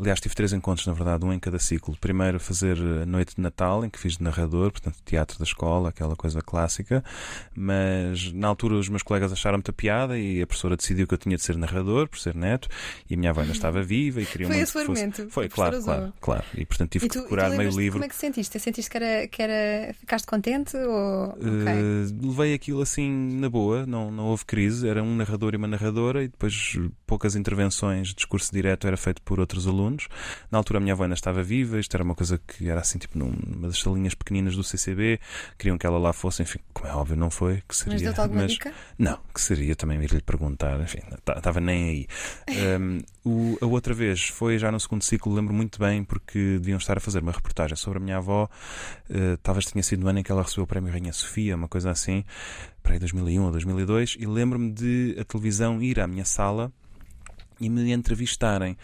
Aliás, tive três encontros, na verdade, um em cada ciclo. Primeiro, fazer a noite de Natal, em que fiz de narrador, portanto, teatro da escola, aquela coisa clássica. Mas na altura os meus colegas acharam muita piada e a professora decidiu que eu tinha de ser narrador, por ser neto, e a minha avó ainda estava viva e queriam Foi muito que fosse... argumento. Foi, claro, claro, claro. E portanto tive E tu, que decorar meio livro. Como é que te sentiste? Sentiste que era, que era. Ficaste contente? Ou... ok. Uh, levei aquilo assim na boa, não, não houve crise. Era um narrador e uma narradora, e depois poucas intervenções, discurso direto era feito por outros alunos. Na altura a minha avó ainda estava viva, isto era uma coisa que era assim, tipo, numa das salinhas pequeninas do CCB. Queriam que ela lá fosse, enfim, como é óbvio, não foi. Que seria, Mas deu-te alguma mas- dica? não, que seria também ir-lhe perguntar, enfim, estava nem aí. (laughs) Um, o- a outra vez foi já no segundo ciclo, lembro muito bem, porque deviam estar a fazer uma reportagem sobre a minha avó. Uh, talvez tenha sido no ano em que ela recebeu o prémio Rainha Sofia, uma coisa assim, para aí 2001 ou 2002, e lembro-me de a televisão ir à minha sala e me entrevistarem.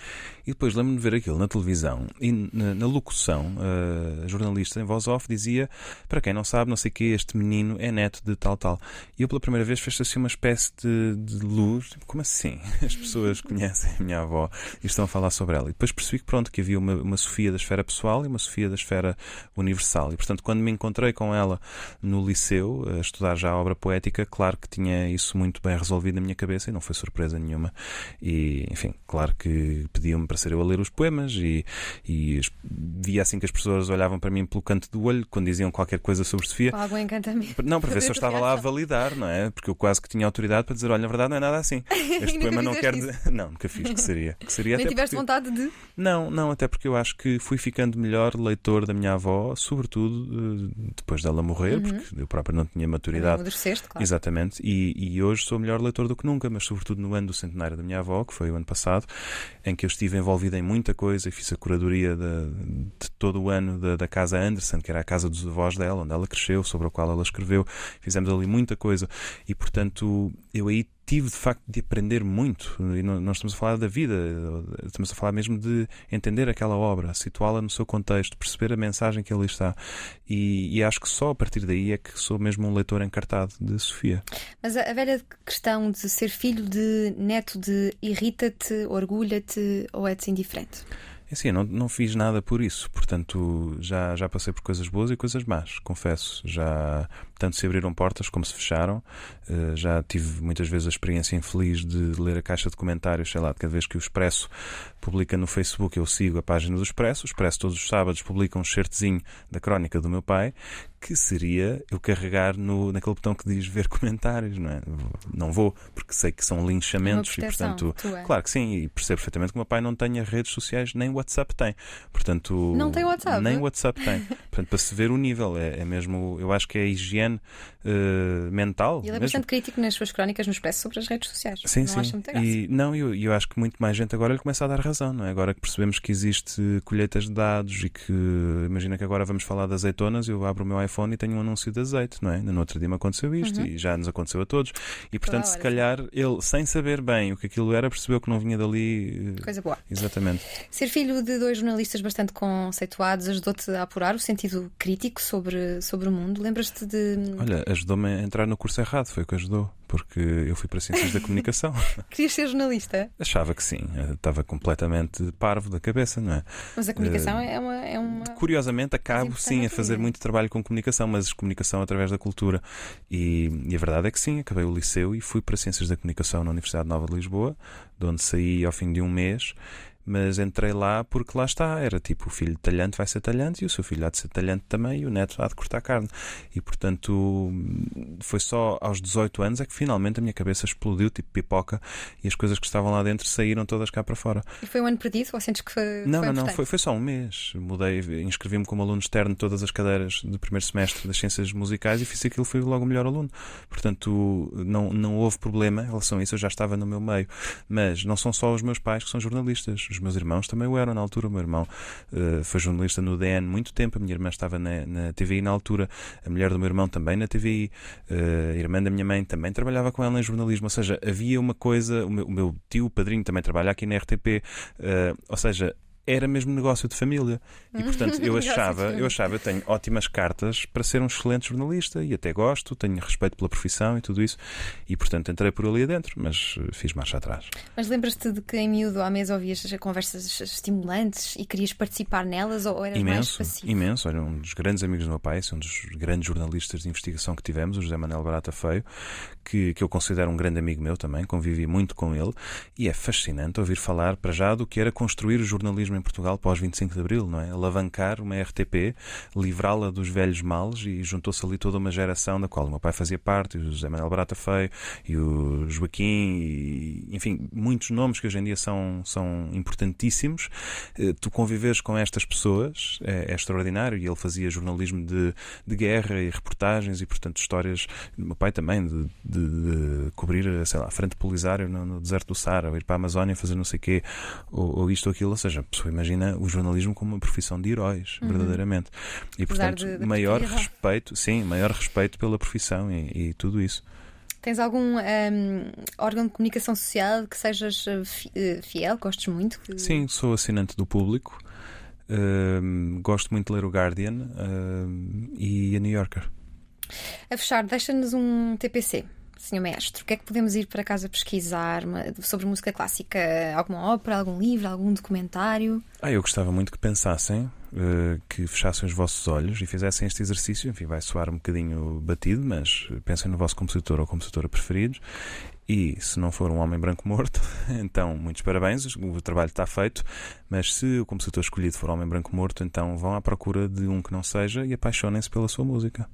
E depois lembro-me de ver aquilo na televisão e na, na locução, eh, a jornalista em voz off dizia: Para quem não sabe, não sei o que, este menino é neto de tal, tal. E eu pela primeira vez fez assim uma espécie de, de luz. Como assim? (laughs) As pessoas conhecem a minha avó e estão a falar sobre ela. E depois percebi que pronto, que havia uma, uma Sofia da esfera pessoal e uma Sofia da esfera universal. E portanto, quando me encontrei com ela no liceu, a estudar já a obra poética, claro que tinha isso muito bem resolvido na minha cabeça e não foi surpresa nenhuma. E, enfim, claro que pediam-me para ser eu a ler os poemas e, e via assim que as pessoas olhavam para mim pelo canto do olho quando diziam qualquer coisa sobre Sofia. Com algum encantamento? Não, para ver se eu (laughs) estava lá a validar, não é? Porque eu quase que tinha autoridade para dizer: olha, na verdade não é nada assim. (laughs) Este poema não quer dizer. Não, nunca fiz, que seria. Que seria Nem até tiveste porque- vontade de. Não, não, até porque eu acho que fui ficando melhor leitor da minha avó, sobretudo eh, depois dela morrer, Uhum. porque eu próprio não tinha maturidade claro. Exatamente, e, e hoje sou melhor leitor do que nunca, mas sobretudo no ano do centenário da minha avó, que foi ano passado, em que eu estive envolvido em muita coisa e fiz a curadoria de, de todo o ano da, da Casa Anderson, que era a casa dos avós dela, onde ela cresceu, sobre a qual ela escreveu. Fizemos ali muita coisa e, portanto, eu aí tive de facto de aprender muito. E não, estamos a falar da vida, estamos a falar mesmo de entender aquela obra, situá-la no seu contexto, perceber a mensagem que ali está. E, e acho que só a partir daí é que sou mesmo um leitor encartado de Sofia. Mas a, a velha questão de ser filho de neto de irrita-te, orgulha-te ou é-te indiferente? É assim, eu não, não fiz nada por isso, portanto já, já passei por coisas boas e coisas más, confesso. Já tanto se abriram portas como se fecharam. Eh, já tive muitas vezes a experiência infeliz de ler a caixa de comentários, sei lá, de cada vez que o Expresso publica no Facebook, eu sigo a página do Expresso. O Expresso todos os sábados publica um certezinho da crónica do meu pai, que seria eu carregar no, naquele botão que diz ver (laughs) comentários, não é? Não vou, porque sei que são linchamentos e portanto. tua. Claro que sim, e percebo perfeitamente que o meu pai não tenha redes sociais, nem WhatsApp tem. Portanto, Não tem WhatsApp? Nem WhatsApp tem. Portanto, para se ver o nível, é, é mesmo, eu acho que é a higiene eh, mental. E ele é mesmo. bastante crítico nas suas crónicas no Expresso sobre as redes sociais. Sim, não sim. acha muita graça. E, não, eu, eu acho que muito mais gente agora lhe começa a dar razão, não é? Agora que percebemos que existe colheitas de dados e que, imagina que agora vamos falar de azeitonas, eu abro o meu iPhone e tenho um anúncio de azeite, não é? No outro dia me aconteceu isto Uhum. e já nos aconteceu a todos. E portanto, se calhar ele, sem saber bem o que aquilo era, percebeu que não vinha dali. eh, Coisa boa. Exatamente. Ser filho de dois jornalistas bastante conceituados ajudou-te a apurar o sentido crítico sobre, sobre o mundo. Lembras-te de. Olha, ajudou-me a entrar no curso errado, foi o que ajudou, porque eu fui para Ciências da (laughs) Comunicação. Querias ser jornalista? Achava que sim, eu estava completamente parvo da cabeça, não é? Mas a comunicação é uma. É uma... Curiosamente, acabo sim a fazer muito trabalho com comunicação, mas comunicação através da cultura. E, e a verdade é que sim, acabei o liceu e fui para Ciências da Comunicação na Universidade Nova de Lisboa, de onde saí ao fim de um mês. Mas entrei lá porque lá está, era tipo o filho de talhante vai ser talhante e o seu filho há de ser talhante também e o neto há de cortar carne. E portanto foi só aos 18 anos é que finalmente a minha cabeça explodiu, tipo pipoca, e as coisas que estavam lá dentro saíram todas cá para fora. E foi um ano perdido ou sentes que foi. Não, foi não, não, foi, foi só um mês. Mudei, inscrevi-me como aluno externo todas as cadeiras de primeiro semestre das ciências musicais e fiz aquilo, fui logo o melhor aluno. Portanto, não, não houve problema em relação a isso, eu já estava no meu meio. Mas não são só os meus pais que são jornalistas, os meus irmãos também o eram na altura. O meu irmão eh, foi jornalista no DN muito tempo, a minha irmã estava na, na TVI na altura, a mulher do meu irmão também na TVI, eh, a irmã da minha mãe também trabalhava com ela em jornalismo. Ou seja, havia uma coisa, o meu, o meu tio, o padrinho, também trabalha aqui na RTP, eh, ou seja, era mesmo negócio de família. E portanto (laughs) eu achava, eu achava, tenho ótimas cartas para ser um excelente jornalista e até gosto, tenho respeito pela profissão e tudo isso. E portanto entrei por ali adentro, mas eh, fiz marcha atrás. Mas lembras-te de que em miúdo à mesa ouvias conversas estimulantes e querias participar nelas ou eras mais Imenso, passivo? imenso. Olha, um dos grandes amigos do meu pai, é um dos grandes jornalistas de investigação que tivemos, o José Manuel Barata Feio, que, que eu considero um grande amigo meu também, convivi muito com ele, e é fascinante ouvir falar para já do que era construir o jornalismo em Portugal pós 25 de Abril, não é? Alavancar uma RTP, livrá-la dos velhos males e juntou-se ali toda uma geração da qual o meu pai fazia parte, o José Manuel Barata Feio e o Joaquim, e, enfim, muitos nomes que hoje em dia são, são importantíssimos. Eh, Tu conviveres com estas pessoas é, é extraordinário e ele fazia jornalismo de, de guerra e reportagens e, portanto, histórias. O meu pai também de, de- de cobrir, sei lá, a frente polisário no, no deserto do Saara, ou ir para a Amazónia fazer não sei o quê, ou, ou isto ou aquilo. Ou seja, pessoa imagina o jornalismo como uma profissão de heróis, verdadeiramente. E, Uhum. Apesar portanto, de- maior respeito, sim, maior respeito pela profissão e, e tudo isso. Tens algum hum, órgão de comunicação social que sejas eh, eh, fiel, gostes muito? que- Sim, sou assinante do público. Ahm, gosto muito de ler o Guardian ahm, e a New Yorker. A fechar, deixa-nos um TPC. Senhor Mestre, o que é que podemos ir para casa pesquisar sobre música clássica? Alguma ópera, algum livro, algum documentário? Ah, eu gostava muito que pensassem, eh, que fechassem os vossos olhos e fizessem este exercício. Enfim, vai soar um bocadinho batido, mas pensem no vosso compositor ou compositora preferidos. E se não for um homem branco morto, (laughs) então muitos parabéns, o trabalho está feito. Mas se o compositor escolhido for homem branco morto, então vão à procura de um que não seja e apaixonem-se pela sua música.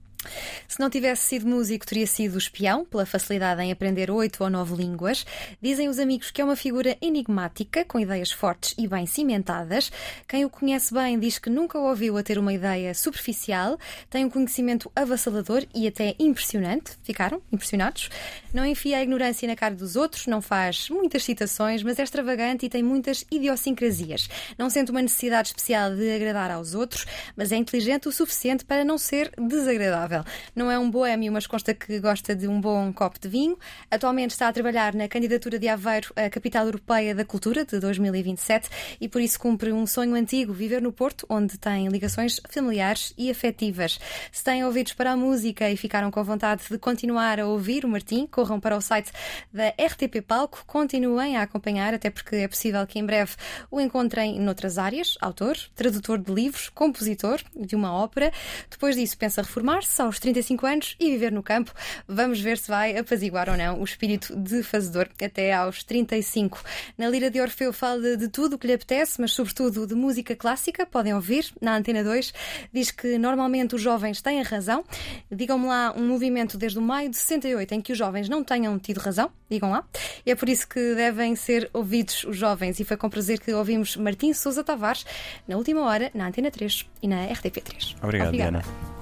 Se não tivesse sido músico, teria sido espião, pela facilidade em aprender oito ou nove línguas. Dizem os amigos que é uma figura enigmática, com ideias fortes e bem cimentadas. Quem o conhece bem diz que nunca o ouviu a ter uma ideia superficial, tem um conhecimento avassalador e até impressionante. Ficaram impressionados? Não enfia a ignorância na cara dos outros, não faz muitas citações, mas é extravagante e tem muitas idiosincrasias. Não sente uma necessidade especial de agradar aos outros, mas é inteligente o suficiente para não ser desagradável. Não é um boêmio, mas consta que gosta de um bom copo de vinho. Atualmente está a trabalhar na candidatura de Aveiro à Capital Europeia da Cultura de 2027 e por isso cumpre um sonho antigo, viver no Porto, onde tem ligações familiares e afetivas. Se têm ouvidos para a música e ficaram com vontade de continuar a ouvir o Martim, corram para o site da RTP Palco, continuem a acompanhar, até porque é possível que em breve o encontrem noutras áreas, autor, tradutor de livros, compositor de uma ópera. Depois disso pensa reformar-se aos 35 anos e viver no campo. Vamos ver se vai apaziguar ou não o espírito de fazedor até aos 35. Na Lira de Orfeu fala de tudo o que lhe apetece, mas sobretudo de música clássica. Podem ouvir na Antena 2. Diz que normalmente os jovens têm razão. Digam-me lá um movimento desde o maio de 68 em que os jovens não tenham tido razão. Digam lá. E é por isso que devem ser ouvidos os jovens. E foi com prazer que ouvimos Martim Sousa Tavares na última hora na Antena 3 e na RTP3. Obrigado, Obrigada. Diana.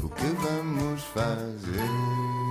O que vamos fazer?